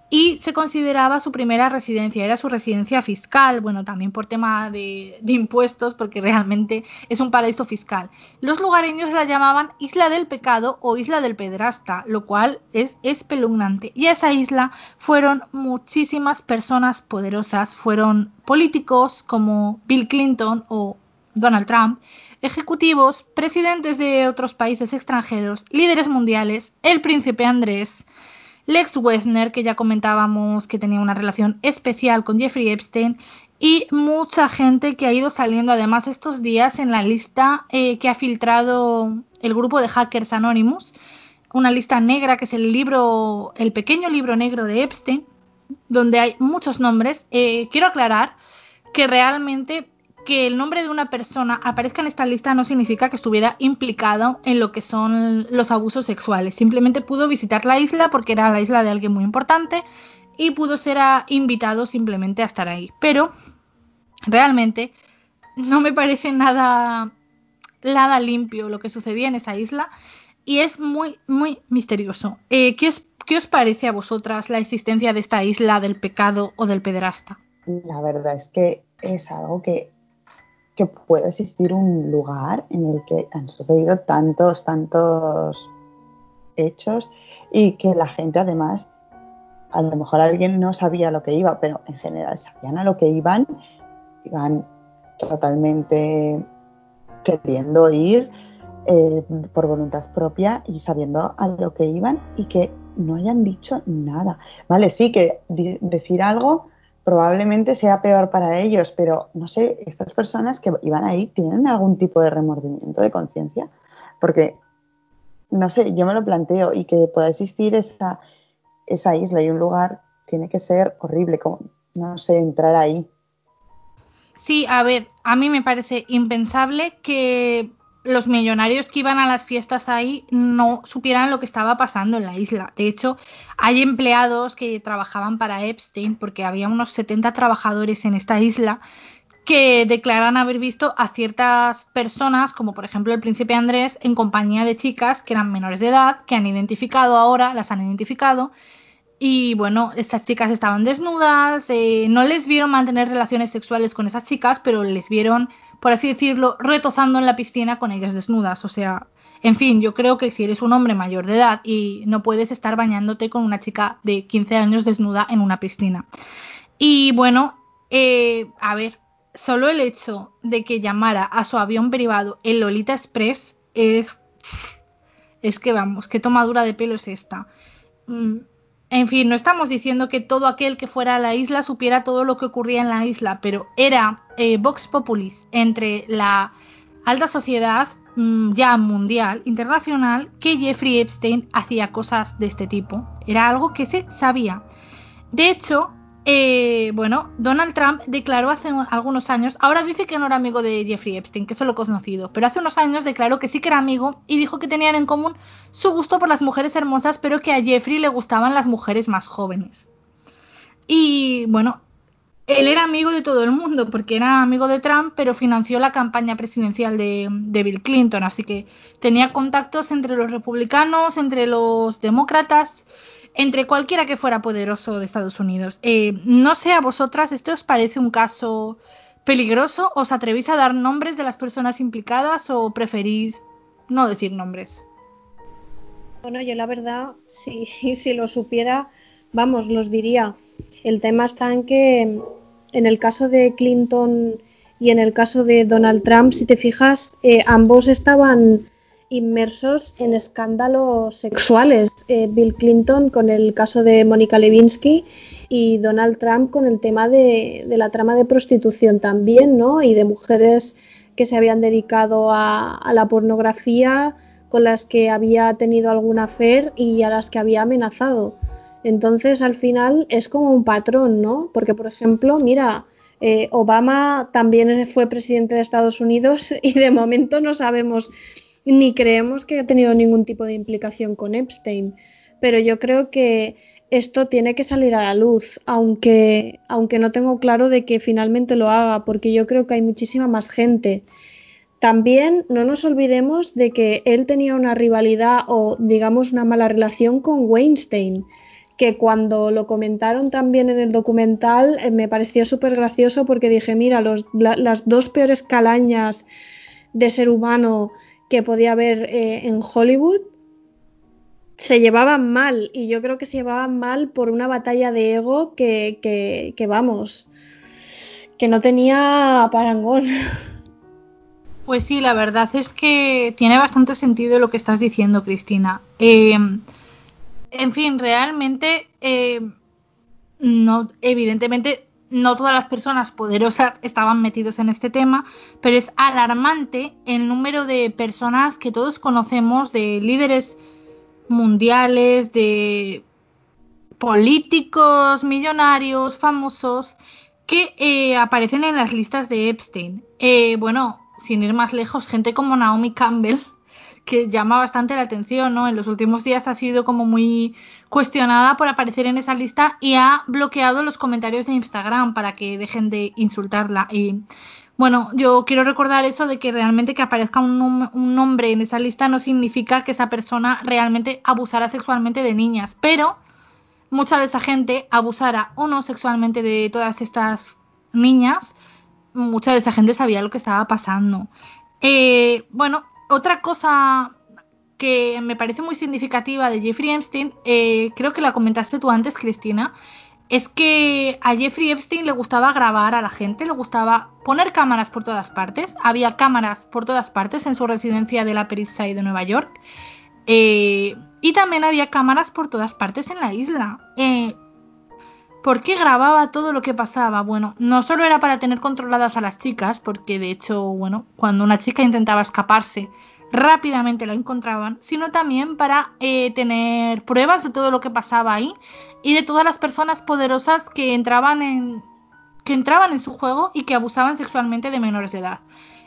y se consideraba su primera residencia, era su residencia fiscal, bueno, también por tema de, impuestos, porque realmente es un paraíso fiscal. Los lugareños la llamaban Isla del Pecado o Isla del Pedrasta, lo cual es espeluznante. Y a esa isla fueron muchísimas personas poderosas, fueron políticos como Bill Clinton o Donald Trump, ejecutivos, presidentes de otros países extranjeros, líderes mundiales, el príncipe Andrés, Lex Wessner, que ya comentábamos que tenía una relación especial con Jeffrey Epstein, y mucha gente que ha ido saliendo además estos días en la lista eh, que ha filtrado el grupo de hackers Anonymous, una lista negra que es el libro, el pequeño libro negro de Epstein, donde hay muchos nombres. Eh, quiero aclarar que realmente que el nombre de una persona aparezca en esta lista no significa que estuviera implicado en lo que son los abusos sexuales. Simplemente pudo visitar la isla porque era la isla de alguien muy importante y pudo ser invitado simplemente a estar ahí. Pero realmente no me parece nada, nada limpio lo que sucedía en esa isla y es muy, muy misterioso. Eh, ¿qué, os, ¿Qué os parece a vosotras la existencia de esta isla del pecado o del pederasta? La verdad es que es algo que que puede existir un lugar en el que han sucedido tantos, tantos hechos y que la gente además, a lo mejor alguien no sabía lo que iba, pero en general sabían a lo que iban, iban totalmente queriendo ir eh, por voluntad propia y sabiendo a lo que iban y que no hayan dicho nada. Vale, sí que decir algo probablemente sea peor para ellos, pero no sé, estas personas que iban ahí tienen algún tipo de remordimiento de conciencia, porque, no sé, yo me lo planteo y que pueda existir esa, esa isla y un lugar tiene que ser horrible, como, no sé, entrar ahí. Sí, a ver, a mí me parece impensable que los millonarios que iban a las fiestas ahí no supieran lo que estaba pasando en la isla. De hecho, hay empleados que trabajaban para Epstein, porque había unos 70 trabajadores en esta isla, que declaran haber visto a ciertas personas, como por ejemplo el príncipe Andrés, en compañía de chicas que eran menores de edad, que han identificado ahora, las han identificado. Y bueno, estas chicas estaban desnudas, eh, no les vieron mantener relaciones sexuales con esas chicas, pero les vieron por así decirlo, retozando en la piscina con ellas desnudas. O sea, en fin, yo creo que si eres un hombre mayor de edad y no puedes estar bañándote con una chica de 15 años desnuda en una piscina. Y bueno, eh, a ver, solo el hecho de que llamara a su avión privado el Lolita Express es... Es que vamos, qué tomadura de pelo es esta. Mm, en fin, no estamos diciendo que todo aquel que fuera a la isla supiera todo lo que ocurría en la isla, pero era eh, Vox Populis entre la alta sociedad mm, ya mundial, internacional, que Jeffrey Epstein hacía cosas de este tipo. Era algo que se sabía. De hecho, eh, bueno, Donald Trump declaró hace algunos años, ahora dice que no era amigo de Jeffrey Epstein, que eso lo conocido, pero hace unos años declaró que sí que era amigo y dijo que tenían en común su gusto por las mujeres hermosas, pero que a Jeffrey le gustaban las mujeres más jóvenes. Y bueno, él era amigo de todo el mundo, porque era amigo de Trump, pero financió la campaña presidencial de, de Bill Clinton, así que tenía contactos entre los republicanos, entre los demócratas entre cualquiera que fuera poderoso de Estados Unidos. Eh, no sé a vosotras, ¿esto os parece un caso peligroso? ¿Os atrevéis a dar nombres de las personas implicadas o preferís no decir nombres? Bueno, yo la verdad, si, si lo supiera, vamos, los diría. El tema está en que en el caso de Clinton y en el caso de Donald Trump, si te fijas, eh, ambos estaban inmersos en escándalos sexuales. Eh, Bill Clinton con el caso de Mónica Lewinsky y Donald Trump con el tema de, la trama de prostitución también, ¿no? Y de mujeres que se habían dedicado a, la pornografía, con las que había tenido alguna afer y a las que había amenazado. Entonces, al final es como un patrón, ¿no? Porque, por ejemplo, mira, eh, Obama también fue presidente de Estados Unidos y de momento no sabemos ni creemos que haya tenido ningún tipo de implicación con Epstein. Pero yo creo que esto tiene que salir a la luz, aunque, aunque no tengo claro de que finalmente lo haga, porque yo creo que hay muchísima más gente. también no nos olvidemos de que él tenía una rivalidad o digamos una mala relación con Weinstein, que cuando lo comentaron también en el documental eh, me pareció súper gracioso porque dije, mira, las dos peores calañas de ser humano que podía haber eh, en Hollywood se llevaban mal y yo creo que se llevaban mal por una batalla de ego que, vamos, que no tenía parangón. Pues sí, la verdad es que tiene bastante sentido lo que estás diciendo, Cristina. Eh, en fin, realmente, eh, no, evidentemente, no todas las personas poderosas estaban metidos en este tema, pero es alarmante el número de personas que todos conocemos, de líderes mundiales, de políticos, millonarios, famosos, que eh, aparecen en las listas de Epstein. Eh, bueno, sin ir más lejos, gente como Naomi Campbell, que llama bastante la atención, ¿no? En los últimos días ha sido como muy cuestionada por aparecer en esa lista y ha bloqueado los comentarios de Instagram para que dejen de insultarla. Y bueno, yo quiero recordar eso de que realmente que aparezca un, nombre en esa lista no significa que esa persona realmente abusara sexualmente de niñas, pero mucha de esa gente abusara o no sexualmente de todas estas niñas, mucha de esa gente sabía lo que estaba pasando. Eh, bueno, otra cosa que me parece muy significativa de Jeffrey Epstein, eh, creo que la comentaste tú antes, Cristina, es que a Jeffrey Epstein le gustaba grabar a la gente, le gustaba poner cámaras por todas partes. Había cámaras por todas partes en su residencia de la East de Nueva York. Eh, y también había cámaras por todas partes en la isla. Eh, ¿Por qué grababa todo lo que pasaba? Bueno, no solo era para tener controladas a las chicas, porque de hecho, bueno, cuando una chica intentaba escaparse, rápidamente la encontraban, sino también para eh, tener pruebas de todo lo que pasaba ahí y de todas las personas poderosas que entraban en que entraban en su juego y que abusaban sexualmente de menores de edad.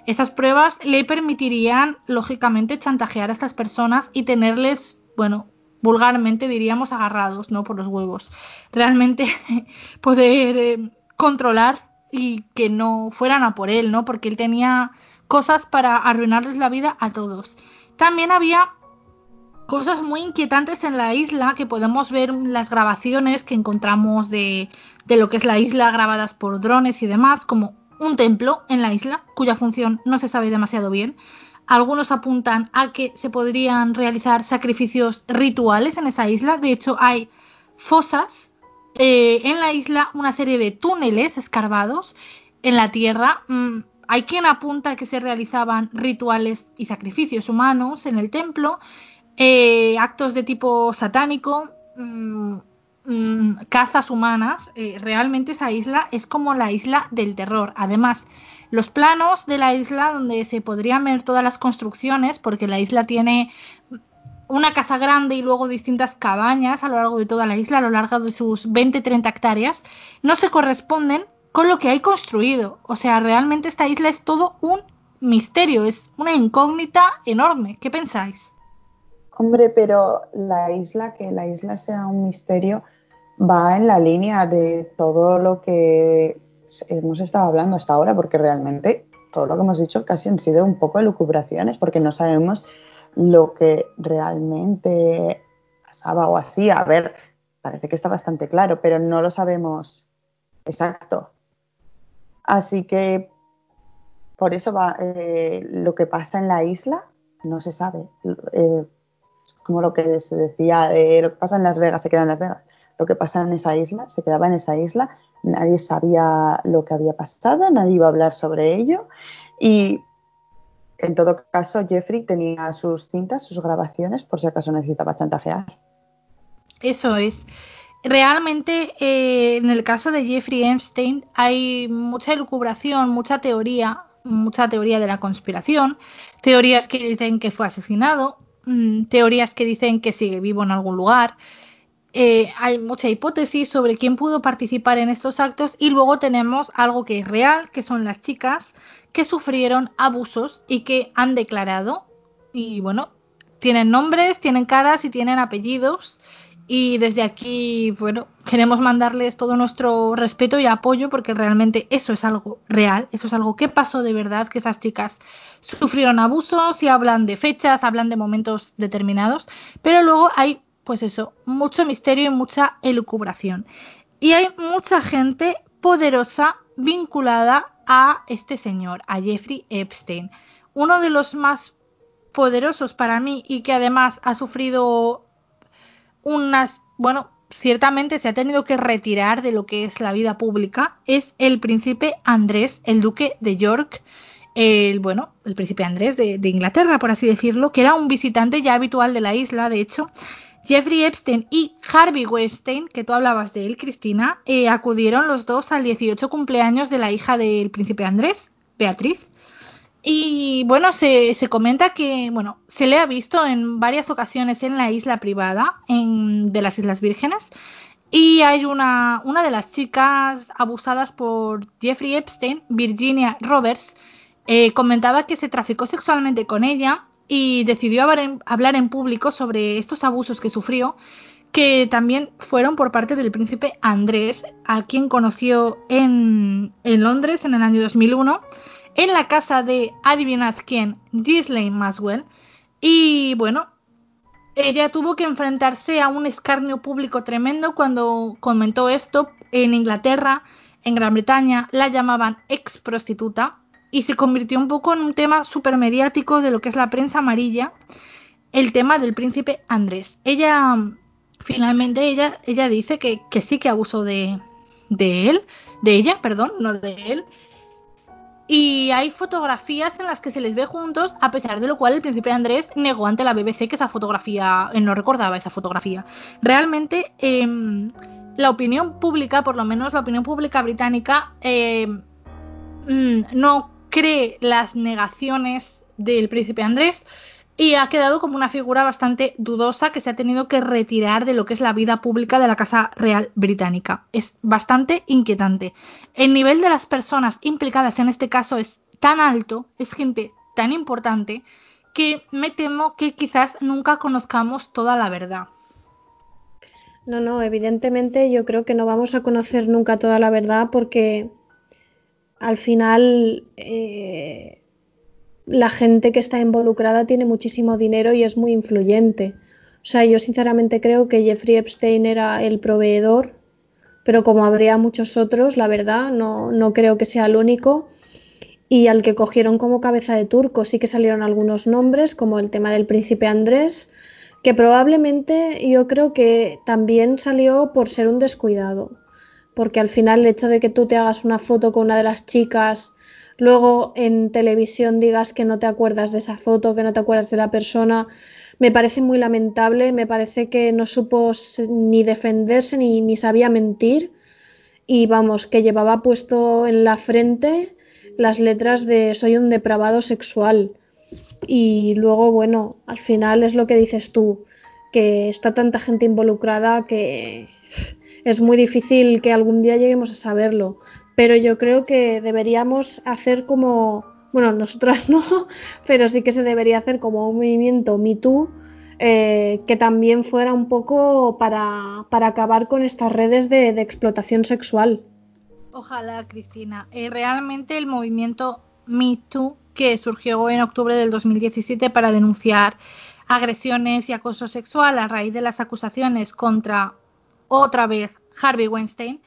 Esas pruebas le permitirían, lógicamente, chantajear a estas personas y tenerles, bueno, vulgarmente diríamos agarrados, ¿no? Por los huevos. Realmente poder eh, controlar y que no fueran a por él, ¿no? Porque él tenía cosas para arruinarles la vida a todos. También había cosas muy inquietantes en la isla que podemos ver las grabaciones que encontramos de, de lo que es la isla grabadas por drones y demás, como un templo en la isla cuya función no se sabe demasiado bien. Algunos apuntan a que se podrían realizar sacrificios rituales en esa isla. De hecho, hay fosas eh, en la isla, una serie de túneles escarbados en la tierra. Mm, hay quien apunta que se realizaban rituales y sacrificios humanos en el templo, eh, actos de tipo satánico, mm, mm, cazas humanas. Eh, realmente esa isla es como la isla del terror. Además, los planos de la isla donde se podrían ver todas las construcciones, porque la isla tiene una casa grande y luego distintas cabañas a lo largo de toda la isla, a lo largo de sus 20-30 hectáreas, no se corresponden con lo que hay construido. O sea, realmente esta isla es todo un misterio, es una incógnita enorme. ¿Qué pensáis? Hombre, pero la isla, que la isla sea un misterio, va en la línea de todo lo que hemos estado hablando hasta ahora, porque realmente todo lo que hemos dicho casi han sido un poco elucubraciones, porque no sabemos lo que realmente pasaba o hacía. A ver, parece que está bastante claro, pero no lo sabemos exacto. Así que por eso va, eh, lo que pasa en la isla no se sabe. Eh, como lo que se decía, de lo que pasa en Las Vegas se queda en Las Vegas. Lo que pasa en esa isla se quedaba en esa isla nadie sabía lo que había pasado, nadie iba a hablar sobre ello y en todo caso Jeffrey tenía sus cintas, sus grabaciones por si acaso necesitaba chantajear. Eso es. Realmente eh, en el caso de Jeffrey Epstein hay mucha elucubración, mucha teoría, mucha teoría de la conspiración, teorías que dicen que fue asesinado, mm, teorías que dicen que sigue vivo en algún lugar, eh, hay mucha hipótesis sobre quién pudo participar en estos actos y luego tenemos algo que es real, que son las chicas que sufrieron abusos y que han declarado y bueno, tienen nombres, tienen caras y tienen apellidos y desde aquí, bueno, queremos mandarles todo nuestro respeto y apoyo porque realmente eso es algo real, eso es algo que pasó de verdad, que esas chicas sufrieron abusos y hablan de fechas, hablan de momentos determinados, pero luego hay, pues eso, mucho misterio y mucha elucubración. Y hay mucha gente poderosa vinculada a este señor, a Jeffrey Epstein, uno de los más poderosos para mí y que además ha sufrido unas, bueno, ciertamente se ha tenido que retirar de lo que es la vida pública, es el príncipe Andrés, el duque de York, el, bueno, el príncipe Andrés de, Inglaterra, por así decirlo, que era un visitante ya habitual de la isla, de hecho. Jeffrey Epstein y Harvey Weinstein, que tú hablabas de él, Cristina, eh, acudieron los dos al 18 cumpleaños de la hija del príncipe Andrés, Beatriz. Y bueno, se, se, comenta que, bueno, se le ha visto en varias ocasiones en la isla privada en, de las Islas Vírgenes. Y hay una, una de las chicas abusadas por Jeffrey Epstein, Virginia Roberts, eh, comentaba que se traficó sexualmente con ella y decidió hablar en, público sobre estos abusos que sufrió, que también fueron por parte del príncipe Andrés, a quien conoció en, en Londres en el año 2001 en la casa de, adivinad quién, Ghislaine Maswell. Y bueno, ella tuvo que enfrentarse a un escarnio público tremendo cuando comentó esto en Inglaterra, en Gran Bretaña, la llamaban ex prostituta y se convirtió un poco en un tema súper mediático de lo que es la prensa amarilla, el tema del príncipe Andrés. Ella, finalmente, ella, ella dice que, que sí que abusó de, de él, de ella, perdón, no de él, y hay fotografías en las que se les ve juntos, a pesar de lo cual el príncipe Andrés negó ante la BBC que esa fotografía, él no recordaba esa fotografía. Realmente, em, la opinión pública, por lo menos la opinión pública británica, em, mm, no cree las negaciones del príncipe Andrés y ha quedado como una figura bastante dudosa que se ha tenido que retirar de lo que es la vida pública de la Casa Real Británica. Es bastante inquietante. El nivel de las personas implicadas en este caso es tan alto, es gente tan importante, que me temo que quizás nunca conozcamos toda la verdad. No, no, evidentemente yo creo que no vamos a conocer nunca toda la verdad porque al final eh, la gente que está involucrada tiene muchísimo dinero y es muy influyente. O sea, yo sinceramente creo que Jeffrey Epstein era el proveedor, pero como habría muchos otros, la verdad, no, no creo que sea el único. Y al que cogieron como cabeza de turco sí que salieron algunos nombres, como el tema del príncipe Andrés, que probablemente yo creo que también salió por ser un descuidado. Porque al final el hecho de que tú te hagas una foto con una de las chicas luego en televisión digas que no te acuerdas de esa foto, que no te acuerdas de la persona, me parece muy lamentable, me parece que no supo ni defenderse ni, ni sabía mentir. Y vamos, que llevaba puesto en la frente las letras de soy un depravado sexual. Y luego, bueno, al final es lo que dices tú, que está tanta gente involucrada que es muy difícil que algún día lleguemos a saberlo pero yo creo que deberíamos hacer como, bueno, nosotras no, pero sí que se debería hacer como un movimiento Me eh, que también fuera un poco para, acabar con estas redes de, explotación sexual. Ojalá, Cristina. Eh, realmente el movimiento Me que surgió en octubre del 2017 para denunciar agresiones y acoso sexual a raíz de las acusaciones contra otra vez Harvey Weinstein,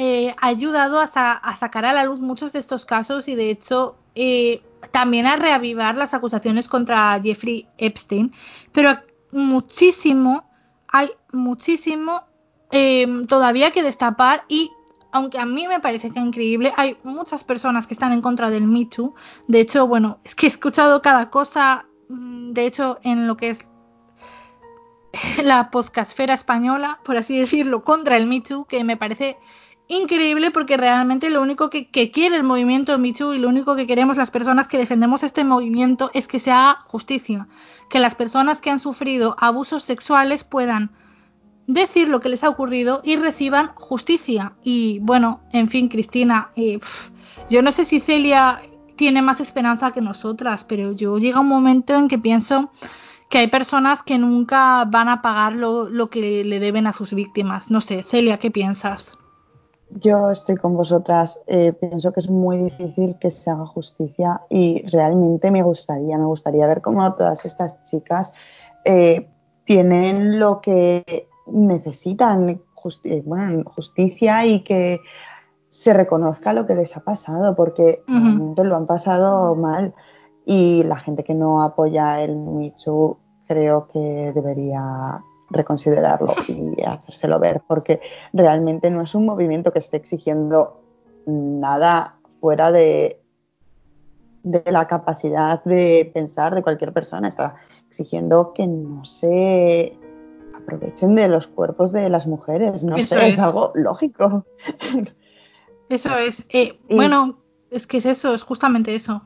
eh, ha ayudado a, sacar a la luz muchos de estos casos y de hecho eh, también a reavivar las acusaciones contra Jeffrey Epstein. Pero muchísimo, hay muchísimo em, todavía que destapar y aunque a mí me parece que increíble, hay muchas personas que están en contra del Me Too. De hecho, bueno, es que he escuchado cada cosa, mm, de hecho, en lo que es la podcastfera española, por así decirlo, contra el Me Too, que me parece increíble porque realmente lo único que, quiere el movimiento Me y lo único que queremos las personas que defendemos este movimiento es que se haga justicia, que las personas que han sufrido abusos sexuales puedan decir lo que les ha ocurrido y reciban justicia. Y bueno, en fin, Cristina, eh, yo no sé si Celia tiene más esperanza que nosotras, pero yo llega un momento en que pienso que hay personas que nunca van a pagar lo, lo que le deben a sus víctimas. No sé, Celia, ¿qué piensas? Yo estoy con vosotras. Eh, pienso que es muy difícil que se haga justicia y realmente me gustaría, me gustaría ver cómo todas estas chicas eh, tienen lo que necesitan, bueno, justicia y que se reconozca lo que les ha pasado, porque realmente lo han pasado mal. Y la gente que no apoya el Michu creo que debería reconsiderarlo y hacérselo ver, porque realmente no es un movimiento que esté exigiendo nada fuera de, de la capacidad de pensar de cualquier persona, está exigiendo que no se aprovechen de los cuerpos de las mujeres, no sé, es. algo lógico. Eso es, eh, bueno, es que es eso, es justamente eso.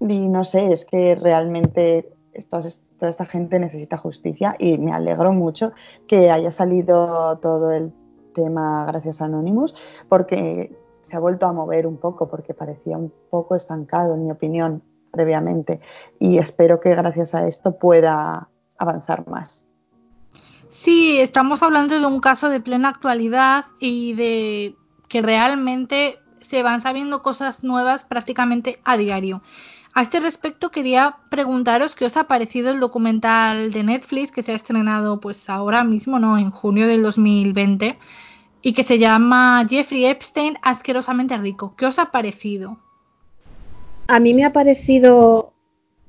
Y no sé, es que realmente esto es toda esta gente necesita justicia y me alegro mucho que haya salido todo el tema gracias a Anonymous porque se ha vuelto a mover un poco porque parecía un poco estancado en mi opinión previamente y espero que gracias a esto pueda avanzar más. Sí, estamos hablando de un caso de plena actualidad y de que realmente se van sabiendo cosas nuevas prácticamente a diario. A este respecto quería preguntaros qué os ha parecido el documental de Netflix que se ha estrenado pues ahora mismo, ¿no? En junio del 2020 y que se llama Jeffrey Epstein asquerosamente rico. ¿Qué os ha parecido? A mí me ha parecido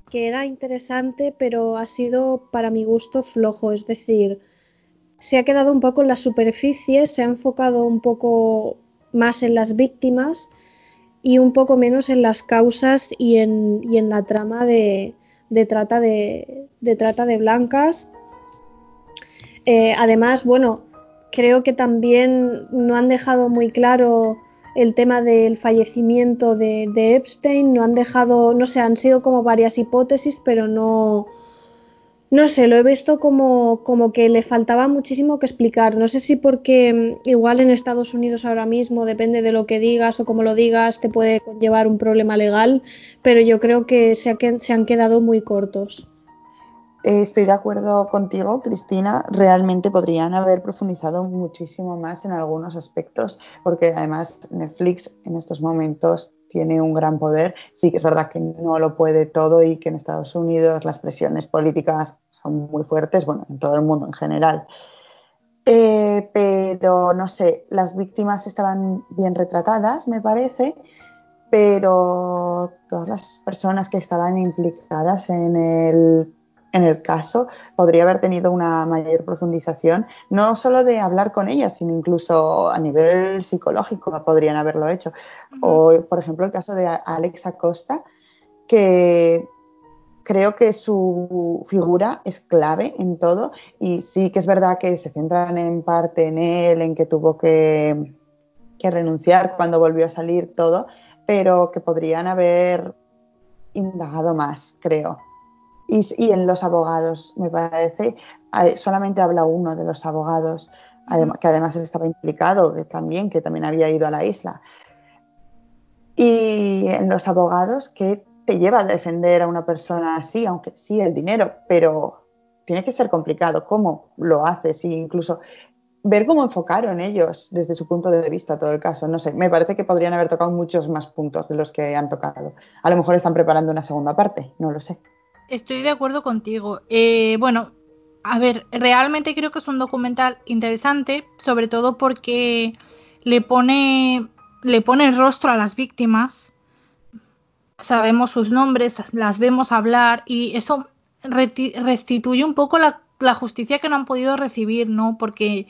que era interesante, pero ha sido para mi gusto flojo, es decir, se ha quedado un poco en la superficie, se ha enfocado un poco más en las víctimas y un poco menos en las causas y en, y en la trama de, de trata de, de, trata de blancas. Eh, además, bueno, creo que también no han dejado muy claro el tema del fallecimiento de, de Epstein, no han dejado, no sé, han sido como varias hipótesis, pero no, no sé, lo he visto como, como que le faltaba muchísimo que explicar. No sé si porque mm, igual en Estados Unidos ahora mismo, depende de lo que digas o cómo lo digas, te puede conllevar un problema legal, pero yo creo que se, se han quedado muy cortos. Estoy de acuerdo contigo, Cristina. Realmente podrían haber profundizado muchísimo más en algunos aspectos, porque además Netflix en estos momentos tiene un gran poder. Sí que es verdad que no lo puede todo y que en Estados Unidos las presiones políticas son muy fuertes, bueno, en todo el mundo en general. Eh, pero no sé, las víctimas estaban bien retratadas, me parece, pero todas las personas que estaban implicadas en el, en el caso podría haber tenido una mayor profundización, no solo de hablar con ellas, sino incluso a nivel psicológico podrían haberlo hecho. O, por ejemplo, el caso de Alex Acosta, que creo que su figura es clave en todo y sí que es verdad que se centran en parte en él, en que tuvo que, renunciar cuando volvió a salir todo, pero que podrían haber indagado más, creo. Y, en los abogados, me parece, solamente habla uno de los abogados, que además estaba implicado que también, que también había ido a la isla. Y en los abogados, que te lleva a defender a una persona así, aunque sí el dinero, pero tiene que ser complicado. ¿Cómo lo haces? Y incluso ver cómo enfocaron ellos desde su punto de vista todo el caso. No sé, me parece que podrían haber tocado muchos más puntos de los que han tocado. A lo mejor están preparando una segunda parte, no lo sé. Estoy de acuerdo contigo. Eh, bueno, a ver, realmente creo que es un documental interesante, sobre todo porque le pone, le pone rostro a las víctimas sabemos sus nombres, las vemos hablar y eso restituye un poco la, justicia que no han podido recibir, ¿no? Porque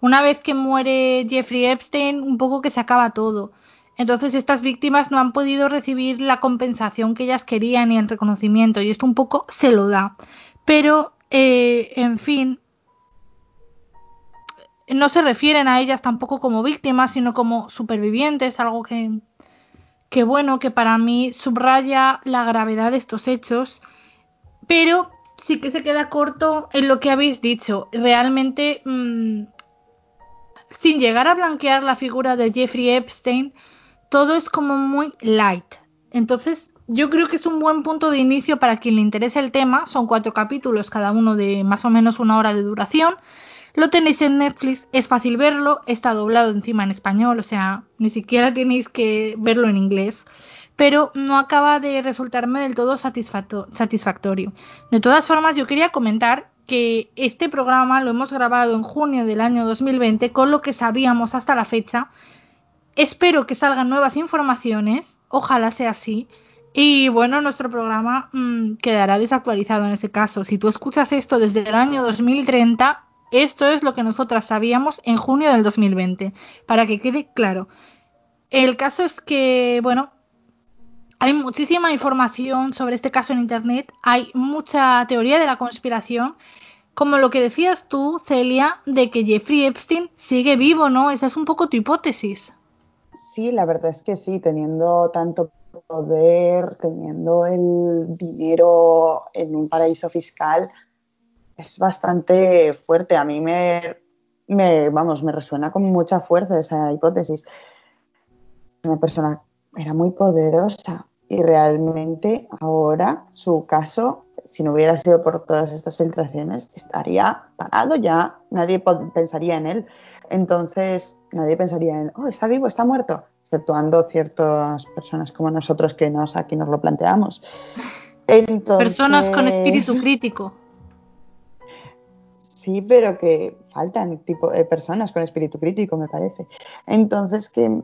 una vez que muere Jeffrey Epstein, un poco que se acaba todo. Entonces estas víctimas no han podido recibir la compensación que ellas querían y el reconocimiento y esto un poco se lo da. Pero, eh, en fin, no se refieren a ellas tampoco como víctimas, sino como supervivientes, algo que que bueno, que para mí subraya la gravedad de estos hechos, pero sí que se queda corto en lo que habéis dicho. Realmente, mmm, sin llegar a blanquear la figura de Jeffrey Epstein, todo es como muy light. Entonces, yo creo que es un buen punto de inicio para quien le interese el tema. Son cuatro capítulos, cada uno de más o menos una hora de duración. Lo tenéis en Netflix, es fácil verlo, está doblado encima en español, o sea, ni siquiera tenéis que verlo en inglés. Pero no acaba de resultarme del todo satisfactorio. De todas formas, yo quería comentar que este programa lo hemos grabado en junio del año 2020 con lo que sabíamos hasta la fecha. Espero que salgan nuevas informaciones, ojalá sea así. Y bueno, nuestro programa mmm, quedará desactualizado en ese caso. Si tú escuchas esto desde el año 2030, esto es lo que nosotras sabíamos en junio del 2020, para que quede claro. El caso es que, bueno, hay muchísima información sobre este caso en Internet, hay mucha teoría de la conspiración, como lo que decías tú, Celia, de que Jeffrey Epstein sigue vivo, ¿no? Esa es un poco tu hipótesis. Sí, la verdad es que sí, teniendo tanto poder, teniendo el dinero en un paraíso fiscal, es bastante fuerte. A mí me, me, vamos, me resuena con mucha fuerza esa hipótesis. Una persona era muy poderosa y realmente ahora su caso, si no hubiera sido por todas estas filtraciones, estaría parado ya. Nadie pensaría en él. Entonces, nadie pensaría en, oh, está vivo, está muerto, exceptuando ciertas personas como nosotros que nos, aquí nos lo planteamos. Entonces, personas con espíritu crítico. Sí, pero que faltan tipo de personas con espíritu crítico, me parece. Entonces, que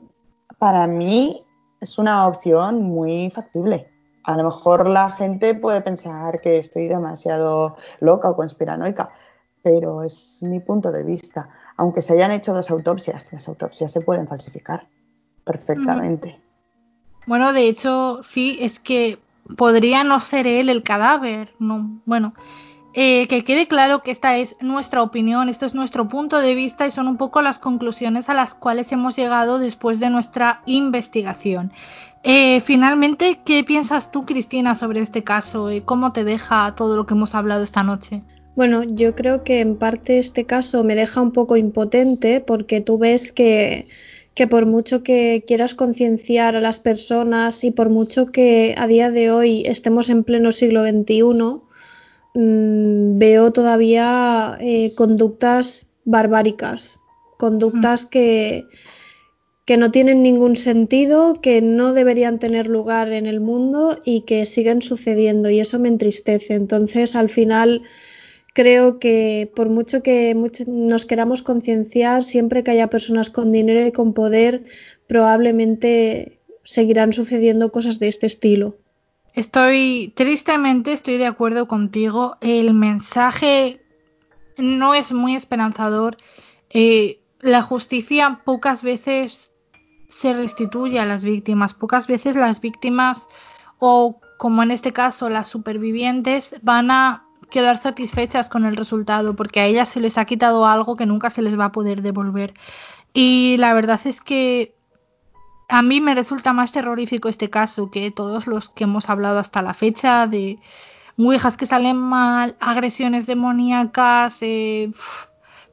para mí es una opción muy factible. A lo mejor la gente puede pensar que estoy demasiado loca o conspiranoica, pero es mi punto de vista. Aunque se hayan hecho dos autopsias, las autopsias se pueden falsificar perfectamente. Bueno, de hecho, sí, es que podría no ser él el cadáver. No, bueno, eh, que quede claro que esta es nuestra opinión, este es nuestro punto de vista y son un poco las conclusiones a las cuales hemos llegado después de nuestra investigación. Eh, finalmente, ¿qué piensas tú, Cristina, sobre este caso y cómo te deja todo lo que hemos hablado esta noche? Bueno, yo creo que en parte este caso me deja un poco impotente porque tú ves que, que por mucho que quieras concienciar a las personas y por mucho que a día de hoy estemos en pleno siglo XXI, Mm, veo todavía eh, conductas barbáricas, conductas que, que no tienen ningún sentido, que no deberían tener lugar en el mundo y que siguen sucediendo y eso me entristece. Entonces, al final, creo que por mucho que nos queramos concienciar, siempre que haya personas con dinero y con poder, probablemente seguirán sucediendo cosas de este estilo. Estoy, tristemente, estoy de acuerdo contigo. El mensaje no es muy esperanzador. Eh, la justicia pocas veces se restituye a las víctimas. Pocas veces las víctimas, o como en este caso las supervivientes, van a quedar satisfechas con el resultado, porque a ellas se les ha quitado algo que nunca se les va a poder devolver. Y la verdad es que a mí me resulta más terrorífico este caso que todos los que hemos hablado hasta la fecha de mujeres que salen mal, agresiones demoníacas, eh,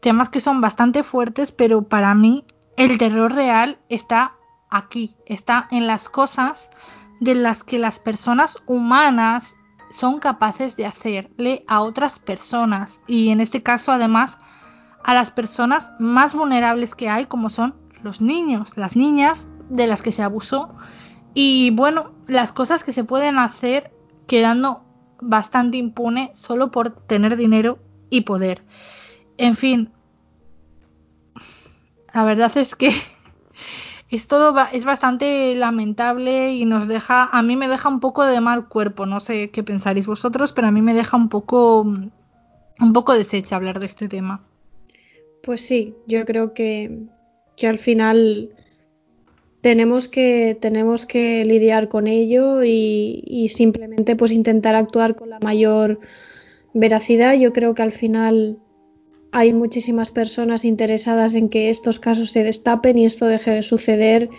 temas que son bastante fuertes, pero para mí el terror real está aquí, está en las cosas de las que las personas humanas son capaces de hacerle a otras personas. Y en este caso además a las personas más vulnerables que hay como son los niños, las niñas de las que se abusó y bueno, las cosas que se pueden hacer quedando bastante impune solo por tener dinero y poder. En fin, la verdad es que es todo es bastante lamentable y nos deja a mí me deja un poco de mal cuerpo, no sé qué pensaréis vosotros, pero a mí me deja un poco un poco deshecha hablar de este tema. Pues sí, yo creo que que al final tenemos que, tenemos que lidiar con ello y, simplemente pues intentar actuar con la mayor veracidad. Yo creo que al final hay muchísimas personas interesadas en que estos casos se destapen y esto deje de suceder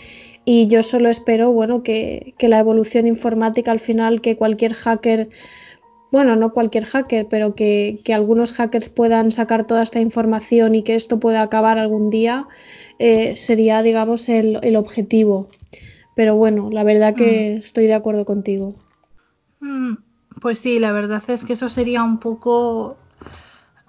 y yo solo espero bueno que, que la evolución informática al final que cualquier hacker bueno, no cualquier hacker, pero que, que, algunos hackers puedan sacar toda esta información y que esto pueda acabar algún día, eh, sería, digamos, el, el, objetivo. Pero bueno, la verdad que mm. estoy de acuerdo contigo. Mm, pues sí, la verdad es que eso sería un poco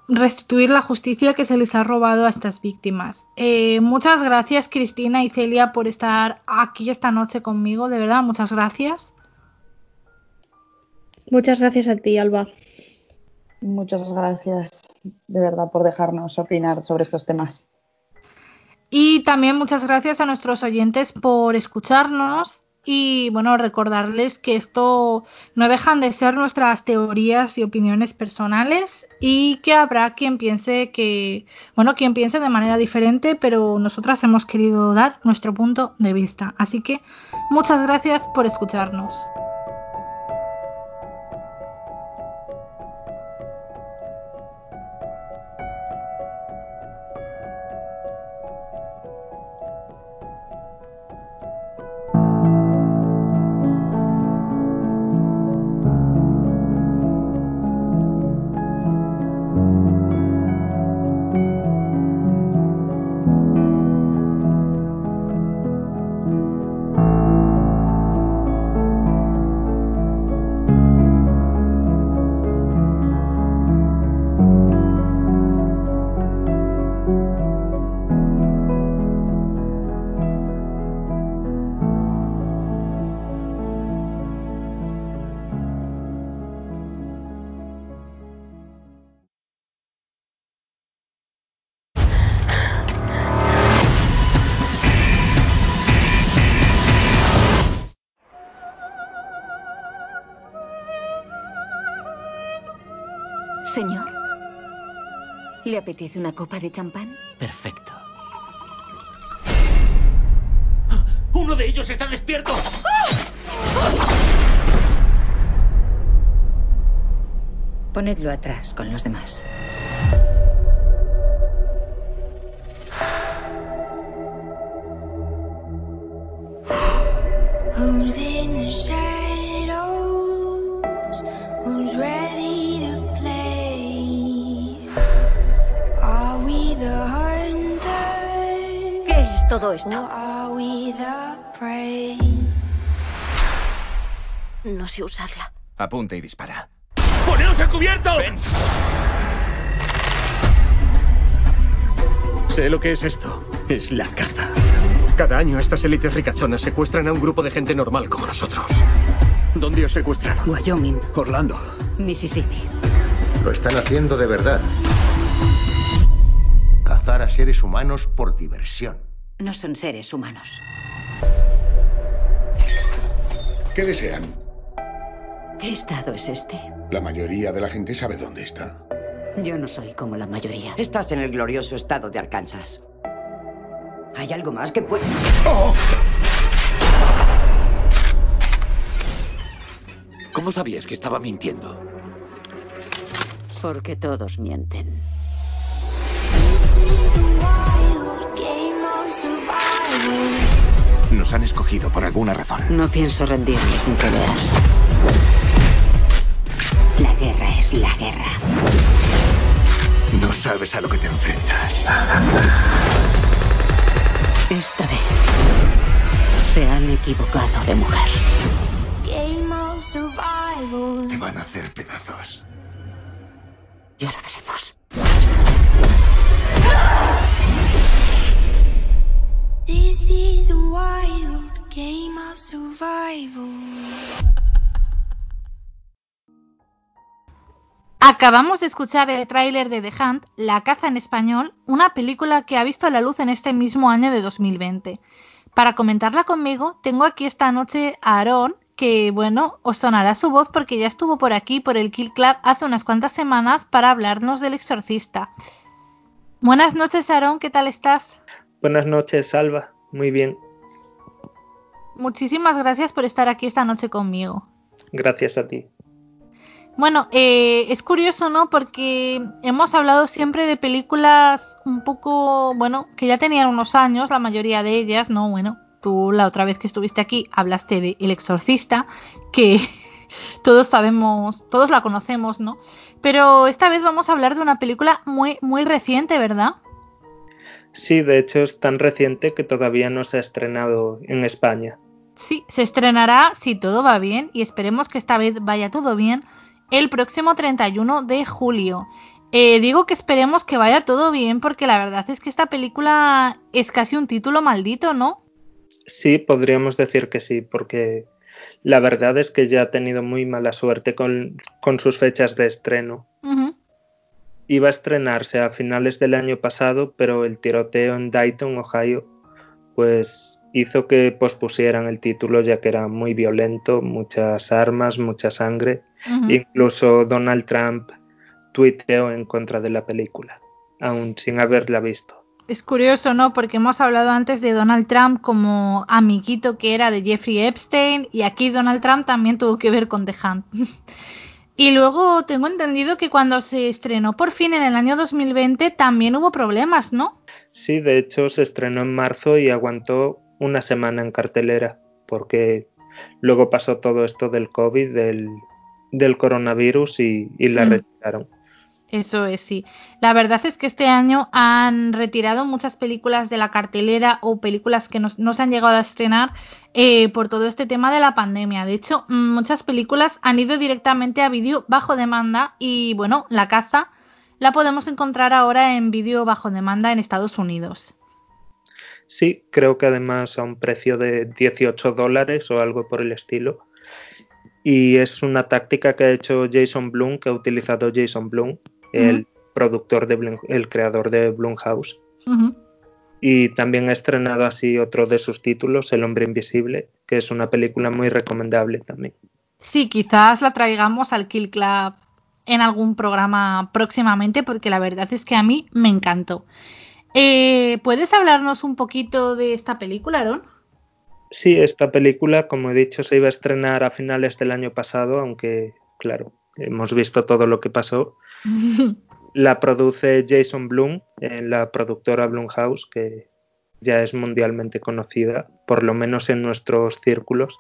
restituir la justicia que se les ha robado a estas víctimas. Eh, muchas gracias Cristina y Celia por estar aquí esta noche conmigo, de verdad, muchas gracias. Muchas gracias a ti, Alba. Muchas gracias, de verdad, por dejarnos opinar sobre estos temas. Y también muchas gracias a nuestros oyentes por escucharnos y bueno, recordarles que esto no dejan de ser nuestras teorías y opiniones personales y que habrá quien piense que, bueno, quien piense de manera diferente, pero nosotras hemos querido dar nuestro punto de vista. Así que muchas gracias por escucharnos. Apetece una copa de champán? Perfecto. ¡Uno de ellos está despierto! Ponedlo atrás con los demás. Todo esto? No sé usarla. Apunta y dispara. ¡Poneos a cubierto! Sé lo que es esto. Es la caza. Cada año estas élites ricachonas secuestran a un grupo de gente normal como nosotros. ¿Dónde os secuestraron? Wyoming. Orlando. Mississippi. Lo están haciendo de verdad. Cazar a seres humanos por diversión. No son seres humanos. ¿Qué desean? ¿Qué estado es este? La mayoría de la gente sabe dónde está. Yo no soy como la mayoría. Estás en el glorioso estado de Arkansas. ¿Hay algo más que puede...? ¡Oh! ¿Cómo sabías que estaba mintiendo? Porque todos mienten. Nos han escogido por alguna razón. No pienso rendirme sin pelear. La guerra es la guerra. No sabes a lo que te enfrentas. Esta vez se han equivocado de mujer. Te van a hacer pedazos. Acabamos de escuchar el tráiler de The Hunt, La caza en español, una película que ha visto la luz en este mismo año de 2020. Para comentarla conmigo, tengo aquí esta noche a Aaron, que bueno, os sonará su voz porque ya estuvo por aquí, por el Kill Club, hace unas cuantas semanas para hablarnos del exorcista. Buenas noches, Aaron, ¿qué tal estás? Buenas noches, Salva. Muy bien. Muchísimas gracias por estar aquí esta noche conmigo. Gracias a ti. Bueno, eh, es curioso, ¿no? Porque hemos hablado siempre de películas un poco, bueno, que ya tenían unos años, la mayoría de ellas, ¿no? Bueno, tú la otra vez que estuviste aquí hablaste de El Exorcista, que todos sabemos, todos la conocemos, ¿no? Pero esta vez vamos a hablar de una película muy, muy reciente, ¿verdad? Sí, de hecho es tan reciente que todavía no se ha estrenado en España. sí, se estrenará, si todo va bien, y esperemos que esta vez vaya todo bien, el próximo 31 de julio. Eh, digo que esperemos que vaya todo bien porque la verdad es que esta película es casi un título maldito, ¿no? Sí, podríamos decir que sí, porque la verdad es que ya ha tenido muy mala suerte con, con sus fechas de estreno. Iba a estrenarse a finales del año pasado, pero el tiroteo en Dayton, Ohio, pues hizo que pospusieran el título ya que era muy violento, muchas armas, mucha sangre. Incluso Donald Trump tuiteó en contra de la película, aún sin haberla visto. Es curioso, ¿no? Porque hemos hablado antes de Donald Trump como amiguito que era de Jeffrey Epstein y aquí Donald Trump también tuvo que ver con The Hunt. y luego tengo entendido que cuando se estrenó por fin en el año 2020 también hubo problemas, ¿no? Sí, de hecho se estrenó en marzo y aguantó una semana en cartelera porque luego pasó todo esto del COVID, del, coronavirus y, la mm. retiraron. Eso es, sí. La verdad es que este año han retirado muchas películas de la cartelera o películas que no, se han llegado a estrenar eh, por todo este tema de la pandemia. De hecho, muchas películas han ido directamente a vídeo bajo demanda y bueno, La caza la podemos encontrar ahora en vídeo bajo demanda en Estados Unidos. Sí, creo que además a un precio de 18 dólares o algo por el estilo. Y es una táctica que ha hecho Jason Blum, que ha utilizado Jason Blum el productor de el creador de Blumhouse. Y también ha estrenado así otro de sus títulos, El hombre invisible, que es una película muy recomendable también. Sí, quizás la traigamos al Kill Club en algún programa próximamente, porque la verdad es que a mí me encantó. Eh, ¿Puedes hablarnos un poquito de esta película, Aaron? Sí, esta película, como he dicho, se iba a estrenar a finales del año pasado, aunque, claro, hemos visto todo lo que pasó. la produce Jason Blum, en la productora Blumhouse, que ya es mundialmente conocida, por lo menos en nuestros círculos.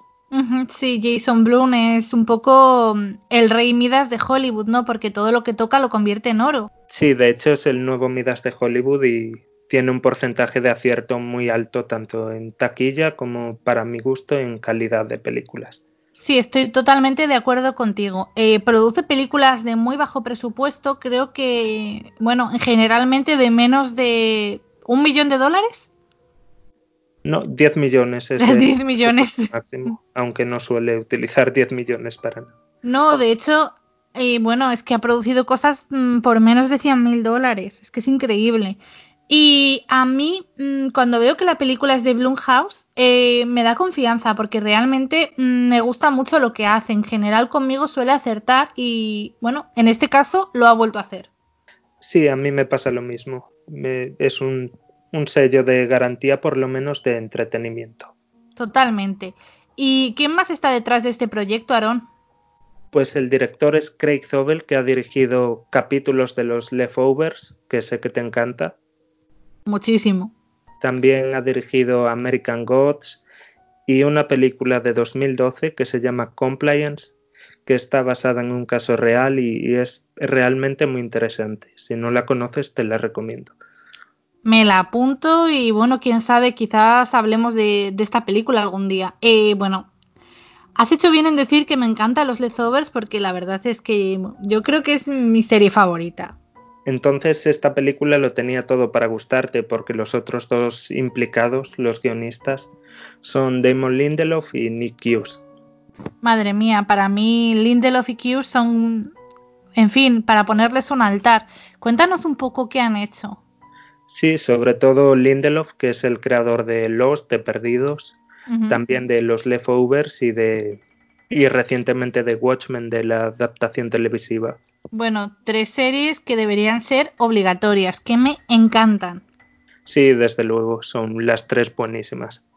Sí, Jason Blum es un poco mm, el rey Midas de Hollywood, ¿no? Porque todo lo que toca lo convierte en oro. Sí, de hecho es el nuevo Midas de Hollywood y tiene un porcentaje de acierto muy alto tanto en taquilla como para mi gusto en calidad de películas. Sí, estoy totalmente de acuerdo contigo. Eh, produce películas de muy bajo presupuesto, creo que, bueno, generalmente de menos de un millón de dólares. No, 10 millones es 10 millones. máximo, aunque no suele utilizar 10 millones para nada. No, de hecho, eh, bueno, es que ha producido cosas mm, por menos de 100 mil dólares. Es que es increíble. Y a mí, mm, cuando veo que la película es de Blumhouse, eh, me da confianza porque realmente mm, me gusta mucho lo que hace. En general conmigo suele acertar y, bueno, en este caso lo ha vuelto a hacer. Sí, a mí me pasa lo mismo. es un, un sello de garantía, por lo menos de entretenimiento. Totalmente. ¿Y quién más está detrás de este proyecto, Aaron? Pues el director es Craig Zobel, que ha dirigido capítulos de los Leftovers, que sé que te encanta muchísimo. También ha dirigido American Gods y una película de 2012 que se llama Compliance, que está basada en un caso real y, es realmente muy interesante. Si no la conoces, te la recomiendo. Me la apunto y bueno, quién sabe, quizás hablemos de, esta película algún día. Eh, bueno, has hecho bien en decir que me encantan los Leftovers porque la verdad es que yo creo que es mi serie favorita. Entonces esta película lo tenía todo para gustarte porque los otros dos implicados, los guionistas, son Damon Lindelof y Nick Hughes. Madre mía, para mí Lindelof y Hughes son, en fin, para ponerles un altar. Cuéntanos un poco qué han hecho. Sí, sobre todo Lindelof, que es el creador de Los, de Perdidos, también de Los Leftovers y de y recientemente de Watchmen, de la adaptación televisiva. Bueno, tres series que deberían ser obligatorias, que me encantan. Sí, desde luego, son las tres buenísimas,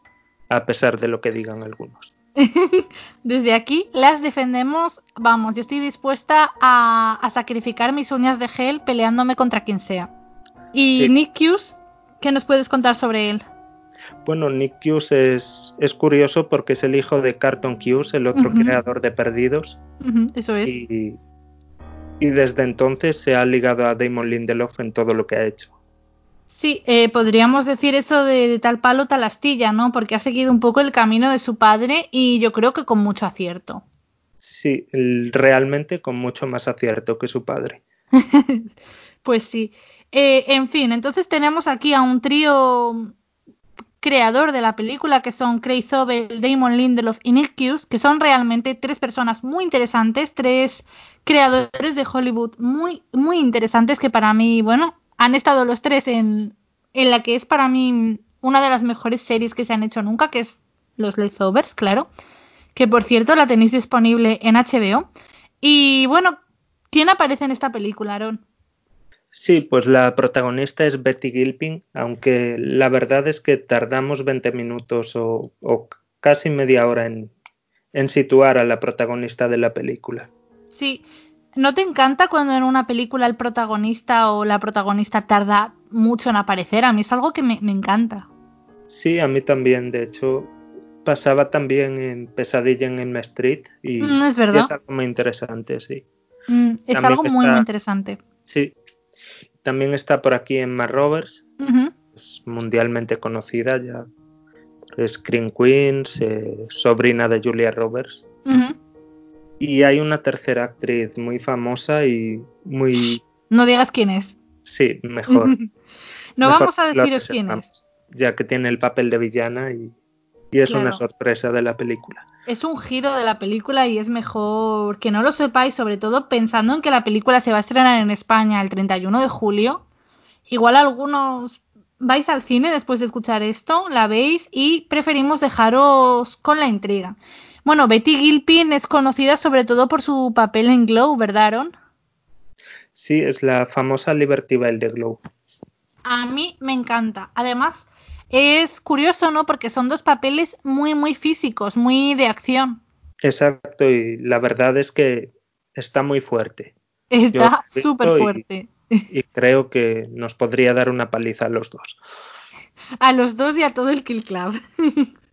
a pesar de lo que digan algunos. Desde aquí las defendemos, vamos, yo estoy dispuesta a, sacrificar mis uñas de gel peleándome contra quien sea. ¿Y Nick Hughes? ¿Qué nos puedes contar sobre él? Bueno, Nick Hughes es, es, curioso porque es el hijo de Carton Hughes, el otro creador de Perdidos. eso es y desde entonces se ha ligado a Damon Lindelof en todo lo que ha hecho. Sí, eh, podríamos decir eso de, tal palo, tal astilla, ¿no? Porque ha seguido un poco el camino de su padre y yo creo que con mucho acierto. Sí, realmente con mucho más acierto que su padre. pues sí. Eh, en fin, entonces tenemos aquí a un trío creador de la película que son Craig Zobel, Damon Lindelof y Nick Hughes, que son realmente tres personas muy interesantes, tres creadores de Hollywood muy, muy interesantes que para mí, bueno, han estado los tres en, en la que es para mí una de las mejores series que se han hecho nunca, que es Los Leftovers, claro, que por cierto la tenéis disponible en HBO. Y bueno, ¿quién aparece en esta película, Aaron? Sí, pues la protagonista es Betty Gilpin, aunque la verdad es que tardamos 20 minutos o, o casi media hora en, en situar a la protagonista de la película. Sí, ¿No te encanta cuando en una película el protagonista o la protagonista tarda mucho en aparecer? A mí es algo que me, encanta. Sí, a mí también. De hecho, pasaba también en Pesadilla en Elm Street y, mm, es, verdad. algo muy interesante, sí. Mm, es algo muy, muy interesante. Sí. También está por aquí Emma Roberts, es mundialmente conocida ya. Screen Queens, eh, sobrina de Julia Roberts. Y hay una tercera actriz muy famosa y muy... No digas quién es. Sí, mejor. no vamos a deciros quién es. Ya que tiene el papel de villana y, es una sorpresa de la película. Es un giro de la película y es mejor que no lo sepáis, sobre todo pensando en que la película se va a estrenar en España el 31 de julio. Igual algunos vais al cine después de escuchar esto, la veis y preferimos dejaros con la intriga. Bueno, Betty Gilpin es conocida sobre todo por su papel en Glow, ¿verdad, Aaron? Sí, es la famosa Liberty Bell de Glow. A mí me encanta. Además, es curioso, ¿no? Porque son dos papeles muy, muy físicos, muy de acción. Exacto, y la verdad es que está muy fuerte. Está súper fuerte. Y, creo que nos podría dar una paliza a los dos. A los dos y a todo el Kill Club.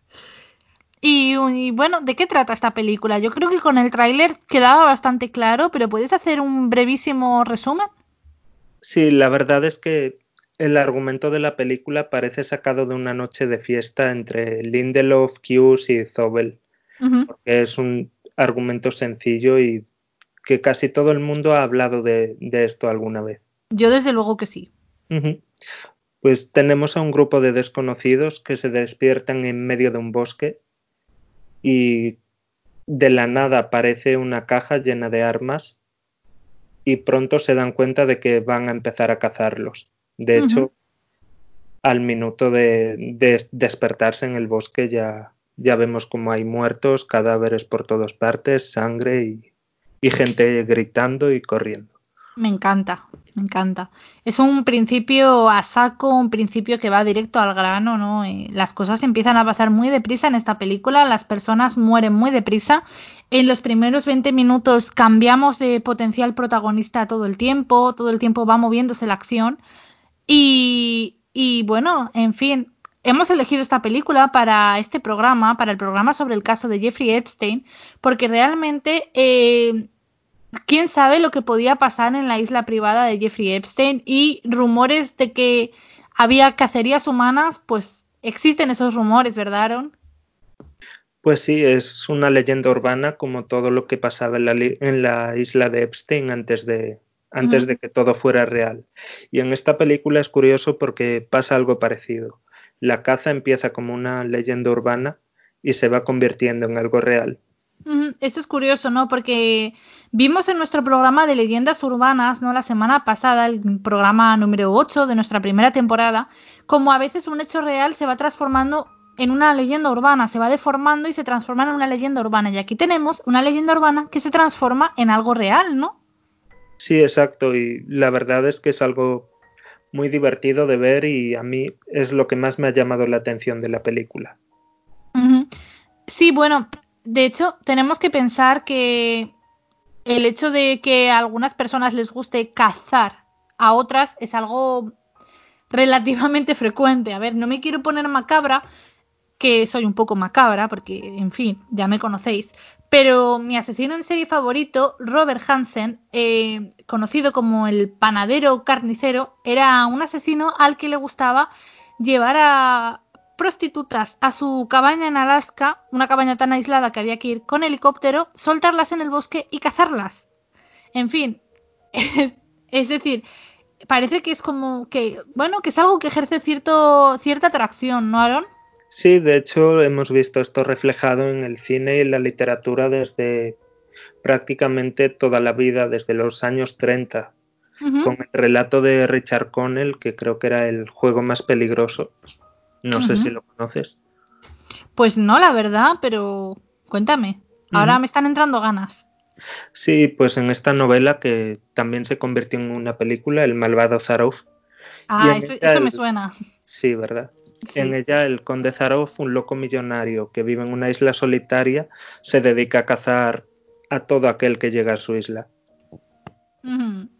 Y, bueno, ¿de qué trata esta película? Yo creo que con el tráiler quedaba bastante claro, pero ¿puedes hacer un brevísimo resumen? Sí, la verdad es que el argumento de la película parece sacado de una noche de fiesta entre Lindelof, Hughes y Zobel, porque es un argumento sencillo y que casi todo el mundo ha hablado de, esto alguna vez. Yo desde luego que sí. Pues tenemos a un grupo de desconocidos que se despiertan en medio de un bosque y de la nada aparece una caja llena de armas y pronto se dan cuenta de que van a empezar a cazarlos. De hecho, al minuto de, despertarse en el bosque ya, ya vemos como hay muertos, cadáveres por todas partes, sangre y gente gritando y corriendo. Me encanta, me encanta. Es un principio a saco, un principio que va directo al grano, ¿no? Eh, las cosas empiezan a pasar muy deprisa en esta película, las personas mueren muy deprisa. En los primeros 20 minutos cambiamos de potencial protagonista todo el tiempo, todo el tiempo va moviéndose la acción. Y, bueno, en fin, hemos elegido esta película para este programa, para el programa sobre el caso de Jeffrey Epstein, porque realmente eh, quién sabe lo que podía pasar en la isla privada de Jeffrey Epstein y rumores de que había cacerías humanas, pues existen esos rumores, ¿verdad, Aaron? Pues sí, es una leyenda urbana como todo lo que pasaba en la isla de Epstein antes de, antes de que todo fuera real. Y en esta película es curioso porque pasa algo parecido. La caza empieza como una leyenda urbana y se va convirtiendo en algo real. Eso es curioso, ¿no? Porque vimos en nuestro programa de leyendas urbanas, ¿no? La semana pasada, el programa número 8 de nuestra primera temporada, como a veces un hecho real se va transformando en una leyenda urbana, se va deformando y se transforma en una leyenda urbana. Y aquí tenemos una leyenda urbana que se transforma en algo real, ¿no? Sí, exacto. Y la verdad es que es algo muy divertido de ver y a mí es lo que más me ha llamado la atención de la película. Sí, bueno, de hecho, tenemos que pensar que el hecho de que a algunas personas les guste cazar a otras es algo relativamente frecuente. A ver, no me quiero poner macabra, que soy un poco macabra, porque, en fin, ya me conocéis. Pero mi asesino en serie favorito, Robert Hansen, eh, conocido como el panadero carnicero, era un asesino al que le gustaba llevar a prostitutas a su cabaña en Alaska, una cabaña tan aislada que había que ir con helicóptero, soltarlas en el bosque y cazarlas. En fin, es decir, parece que es como que, bueno, que es algo que ejerce cierto, cierta atracción, ¿no, Aaron? Sí, de hecho hemos visto esto reflejado en el cine y la literatura desde prácticamente toda la vida, desde los años 30, con el relato de Richard Connell, que creo que era el juego más peligroso. No sé si lo conoces. Pues no, la verdad, pero cuéntame. Ahora me están entrando ganas. Sí, pues en esta novela que también se convirtió en una película, El malvado Zarov. Ah, eso, me suena. Sí, ¿verdad? En ella el conde Zarov, un loco millonario que vive en una isla solitaria, se dedica a cazar a todo aquel que llega a su isla.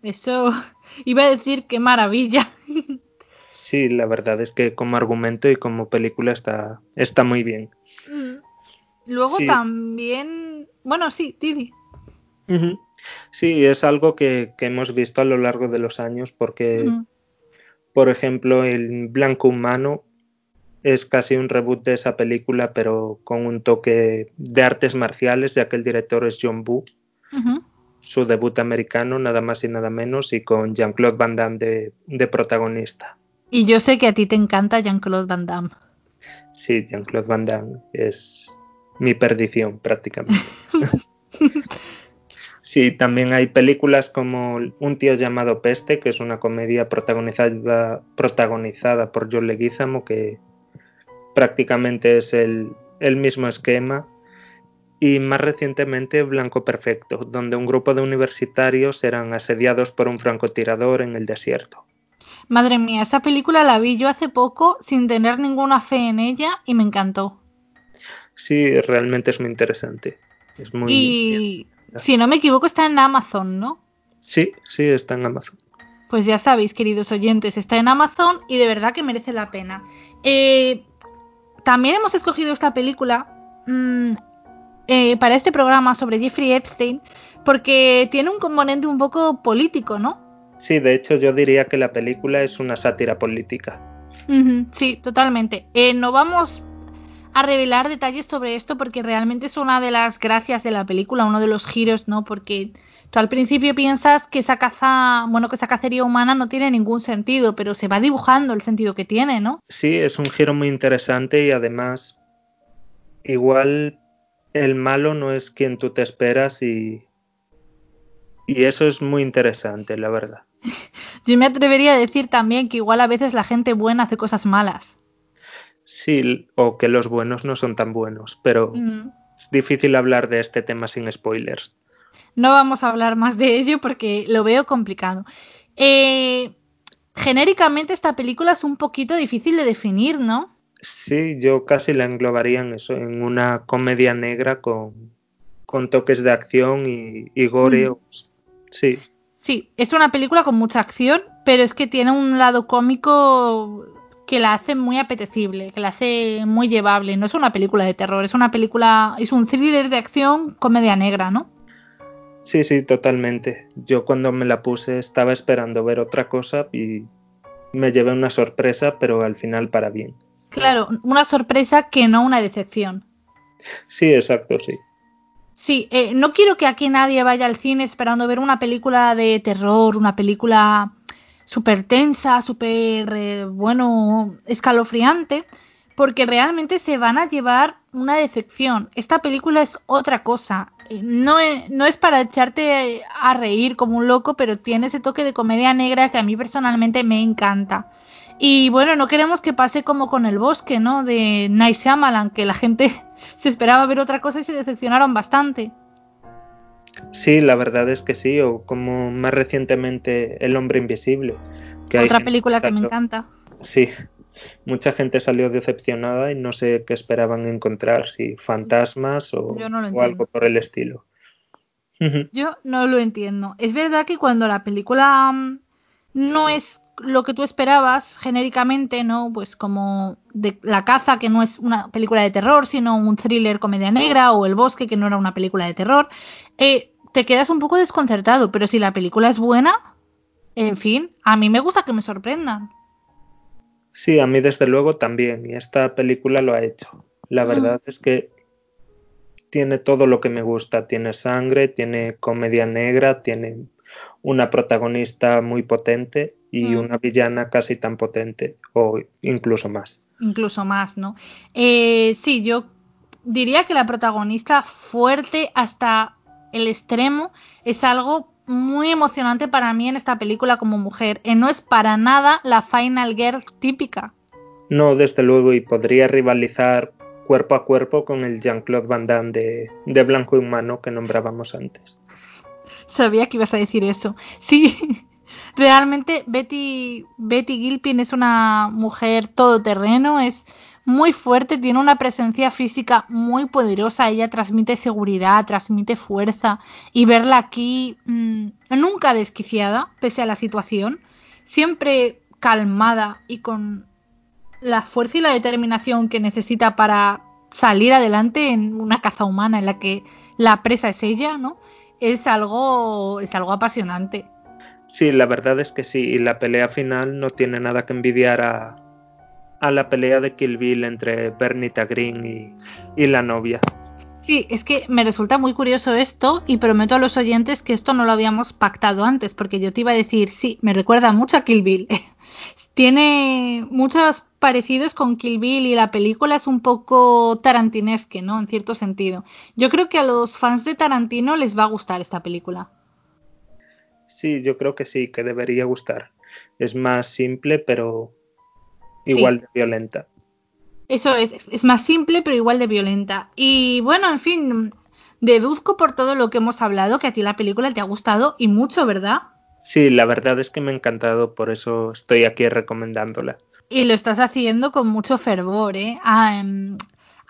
eso iba a decir qué maravilla. sí, la verdad es que como argumento y como película está, está muy bien. Luego también, bueno, sí, Didi. Sí, es algo que, hemos visto a lo largo de los años porque, por ejemplo, el Blanco Humano es casi un reboot de esa película, pero con un toque de artes marciales, ya que el director es John Boo. Su debut americano, nada más y nada menos, y con Jean-Claude Van Damme de, de, protagonista. Y yo sé que a ti te encanta Jean-Claude Van Damme. Sí, Jean-Claude Van Damme es mi perdición prácticamente. Sí, también hay películas como Un tío llamado Peste, que es una comedia protagonizada, protagonizada por John Leguizamo, que prácticamente es el, mismo esquema. Y más recientemente Blanco Perfecto, donde un grupo de universitarios eran asediados por un francotirador en el desierto. Madre mía, esa película la vi yo hace poco sin tener ninguna fe en ella y me encantó. Sí, realmente es muy interesante. Es muy si no me equivoco, está en Amazon, ¿no? Sí, sí, está en Amazon. Pues ya sabéis, queridos oyentes, está en Amazon y de verdad que merece la pena. Eh, también hemos escogido esta película mm, eh, para este programa sobre Jeffrey Epstein porque tiene un componente un poco político, ¿no? Sí, de hecho yo diría que la película es una sátira política. sí, totalmente. Eh, no vamos a revelar detalles sobre esto porque realmente es una de las gracias de la película, uno de los giros, ¿no? Porque tú al principio piensas que esa caza, bueno, que esa cacería humana no tiene ningún sentido, pero se va dibujando el sentido que tiene, ¿no? Sí, es un giro muy interesante y además igual el malo no es quien tú te esperas y y eso es muy interesante, la verdad. Yo me atrevería a decir también que igual a veces la gente buena hace cosas malas. Sí, o que los buenos no son tan buenos, pero mm. es difícil hablar de este tema sin spoilers. No vamos a hablar más de ello porque lo veo complicado. Eh, genéricamente esta película es un poquito difícil de definir, ¿no? Sí, yo casi la englobaría en eso, en una comedia negra con, con toques de acción y, y gore. Mm. Sí. Sí, es una película con mucha acción, pero es que tiene un lado cómico que la hace muy apetecible, que la hace muy llevable. No es una película de terror, es una película, es un thriller de acción, comedia negra, ¿no? Sí, sí, totalmente. Yo cuando me la puse estaba esperando ver otra cosa y me llevé una sorpresa, pero al final para bien. Claro, una sorpresa que no una decepción. Sí, exacto, sí. Sí, eh, no quiero que aquí nadie vaya al cine esperando ver una película de terror, una película súper tensa, súper, eh, bueno, escalofriante, porque realmente se van a llevar una decepción. Esta película es otra cosa. No es, no es para echarte a reír como un loco, pero tiene ese toque de comedia negra que a mí personalmente me encanta. Y bueno, no queremos que pase como con El Bosque, ¿no? De Night Shyamalan, que la gente se esperaba ver otra cosa y se decepcionaron bastante. Sí, la verdad es que sí, o como más recientemente El hombre invisible. Que Otra película que me encanta. Sí, mucha gente salió decepcionada y no sé qué esperaban encontrar, si fantasmas o, algo por el estilo. Yo no lo entiendo. Es verdad que cuando la película mm, no es lo que tú esperabas genéricamente, ¿no? Pues como de La caza, que no es una película de terror, sino un thriller comedia negra, o El bosque, que no era una película de terror, eh, te quedas un poco desconcertado, pero si la película es buena, en fin, a mí me gusta que me sorprendan. Sí, a mí desde luego también, y esta película lo ha hecho. La verdad es que tiene todo lo que me gusta, tiene sangre, tiene comedia negra, tiene una protagonista muy potente y una villana casi tan potente o incluso más. Incluso más, ¿no? Eh, sí, yo diría que la protagonista fuerte hasta el extremo es algo muy emocionante para mí en esta película como mujer. Y no es para nada la Final Girl típica. No, desde luego, y podría rivalizar cuerpo a cuerpo con el Jean-Claude Van Damme de, de Blanco y Humano que nombrábamos antes. Sabía que ibas a decir eso. Sí, realmente Betty, Betty Gilpin es una mujer todoterreno, es muy fuerte, tiene una presencia física muy poderosa, ella transmite seguridad, transmite fuerza y verla aquí mm, nunca desquiciada, pese a la situación, siempre calmada y con la fuerza y la determinación que necesita para salir adelante en una caza humana en la que la presa es ella, ¿no? Es algo, es algo apasionante. Sí, la verdad es que sí, y la pelea final no tiene nada que envidiar a, a la pelea de Kill Bill entre Bernita Green y, y la novia. Sí, es que me resulta muy curioso esto y prometo a los oyentes que esto no lo habíamos pactado antes, porque yo te iba a decir, sí, me recuerda mucho a Kill Bill. Tiene muchos parecidos con Kill Bill y la película es un poco tarantinesque, ¿no? En cierto sentido. Yo creo que a los fans de Tarantino les va a gustar esta película. Sí, yo creo que sí, que debería gustar. Es más simple, pero igual de violenta. Eso es, es más simple, pero igual de violenta. Y bueno, en fin, deduzco por todo lo que hemos hablado que a ti la película te ha gustado y mucho, ¿verdad? Sí, la verdad es que me ha encantado, por eso estoy aquí recomendándola. Y lo estás haciendo con mucho fervor, ¿eh? Ah, em,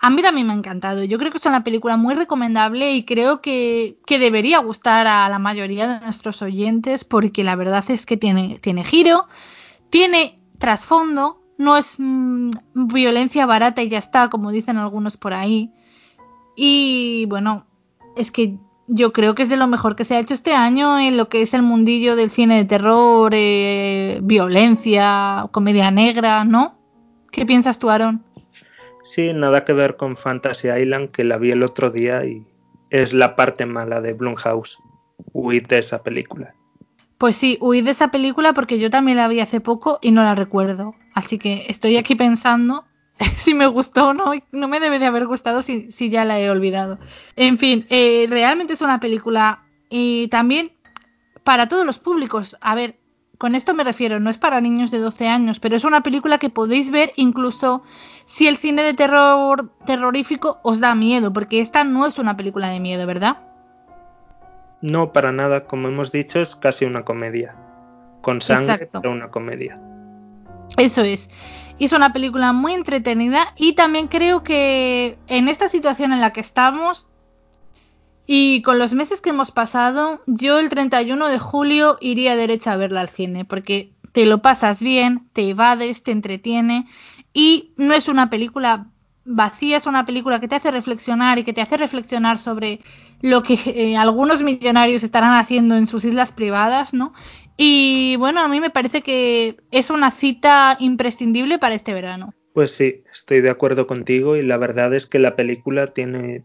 a mí también me ha encantado. Yo creo que es una película muy recomendable y creo que, que, debería gustar a la mayoría de nuestros oyentes porque la verdad es que tiene, tiene giro, tiene trasfondo, no es mm, violencia barata y ya está, como dicen algunos por ahí. Y bueno, es que yo creo que es de lo mejor que se ha hecho este año en lo que es el mundillo del cine de terror, eh, violencia, comedia negra, ¿no? ¿Qué piensas tú, Aaron? Sí, nada que ver con Fantasy Island, que la vi el otro día y es la parte mala de Blumhouse. Huid de esa película. Pues sí, huí de esa película porque yo también la vi hace poco y no la recuerdo. Así que estoy aquí pensando si me gustó o no. No me debe de haber gustado si, si ya la he olvidado. En fin, eh, realmente es una película y también para todos los públicos. A ver, con esto me refiero, no es para niños de 12 años, pero es una película que podéis ver incluso si el cine de terror terrorífico os da miedo, porque esta no es una película de miedo, ¿verdad? No, para nada, como hemos dicho, es casi una comedia. Con sangre, pero una comedia. Eso es. Es una película muy entretenida y también creo que en esta situación en la que estamos y con los meses que hemos pasado, yo el 31 de julio iría derecha a verla al cine porque te lo pasas bien, te evades, te entretiene y no es una película vacía, es una película que te hace reflexionar y que te hace reflexionar sobre lo que eh, algunos millonarios estarán haciendo en sus islas privadas, ¿no? Y bueno, a mí me parece que es una cita imprescindible para este verano. Pues sí, estoy de acuerdo contigo y la verdad es que la película tiene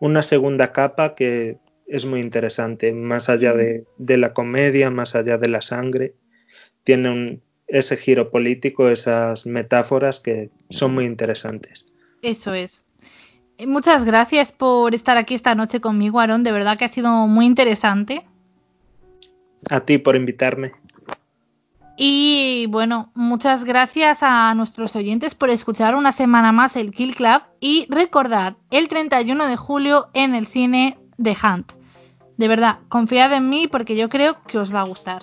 una segunda capa que es muy interesante, más allá de, de la comedia, más allá de la sangre, tiene un, ese giro político, esas metáforas que son muy interesantes. Eso es. Muchas gracias por estar aquí esta noche conmigo, Aaron. De verdad que ha sido muy interesante. A ti por invitarme. Y bueno, muchas gracias a nuestros oyentes por escuchar una semana más el Kill Club. Y recordad, el 31 de julio en el cine de Hunt. De verdad, confiad en mí porque yo creo que os va a gustar.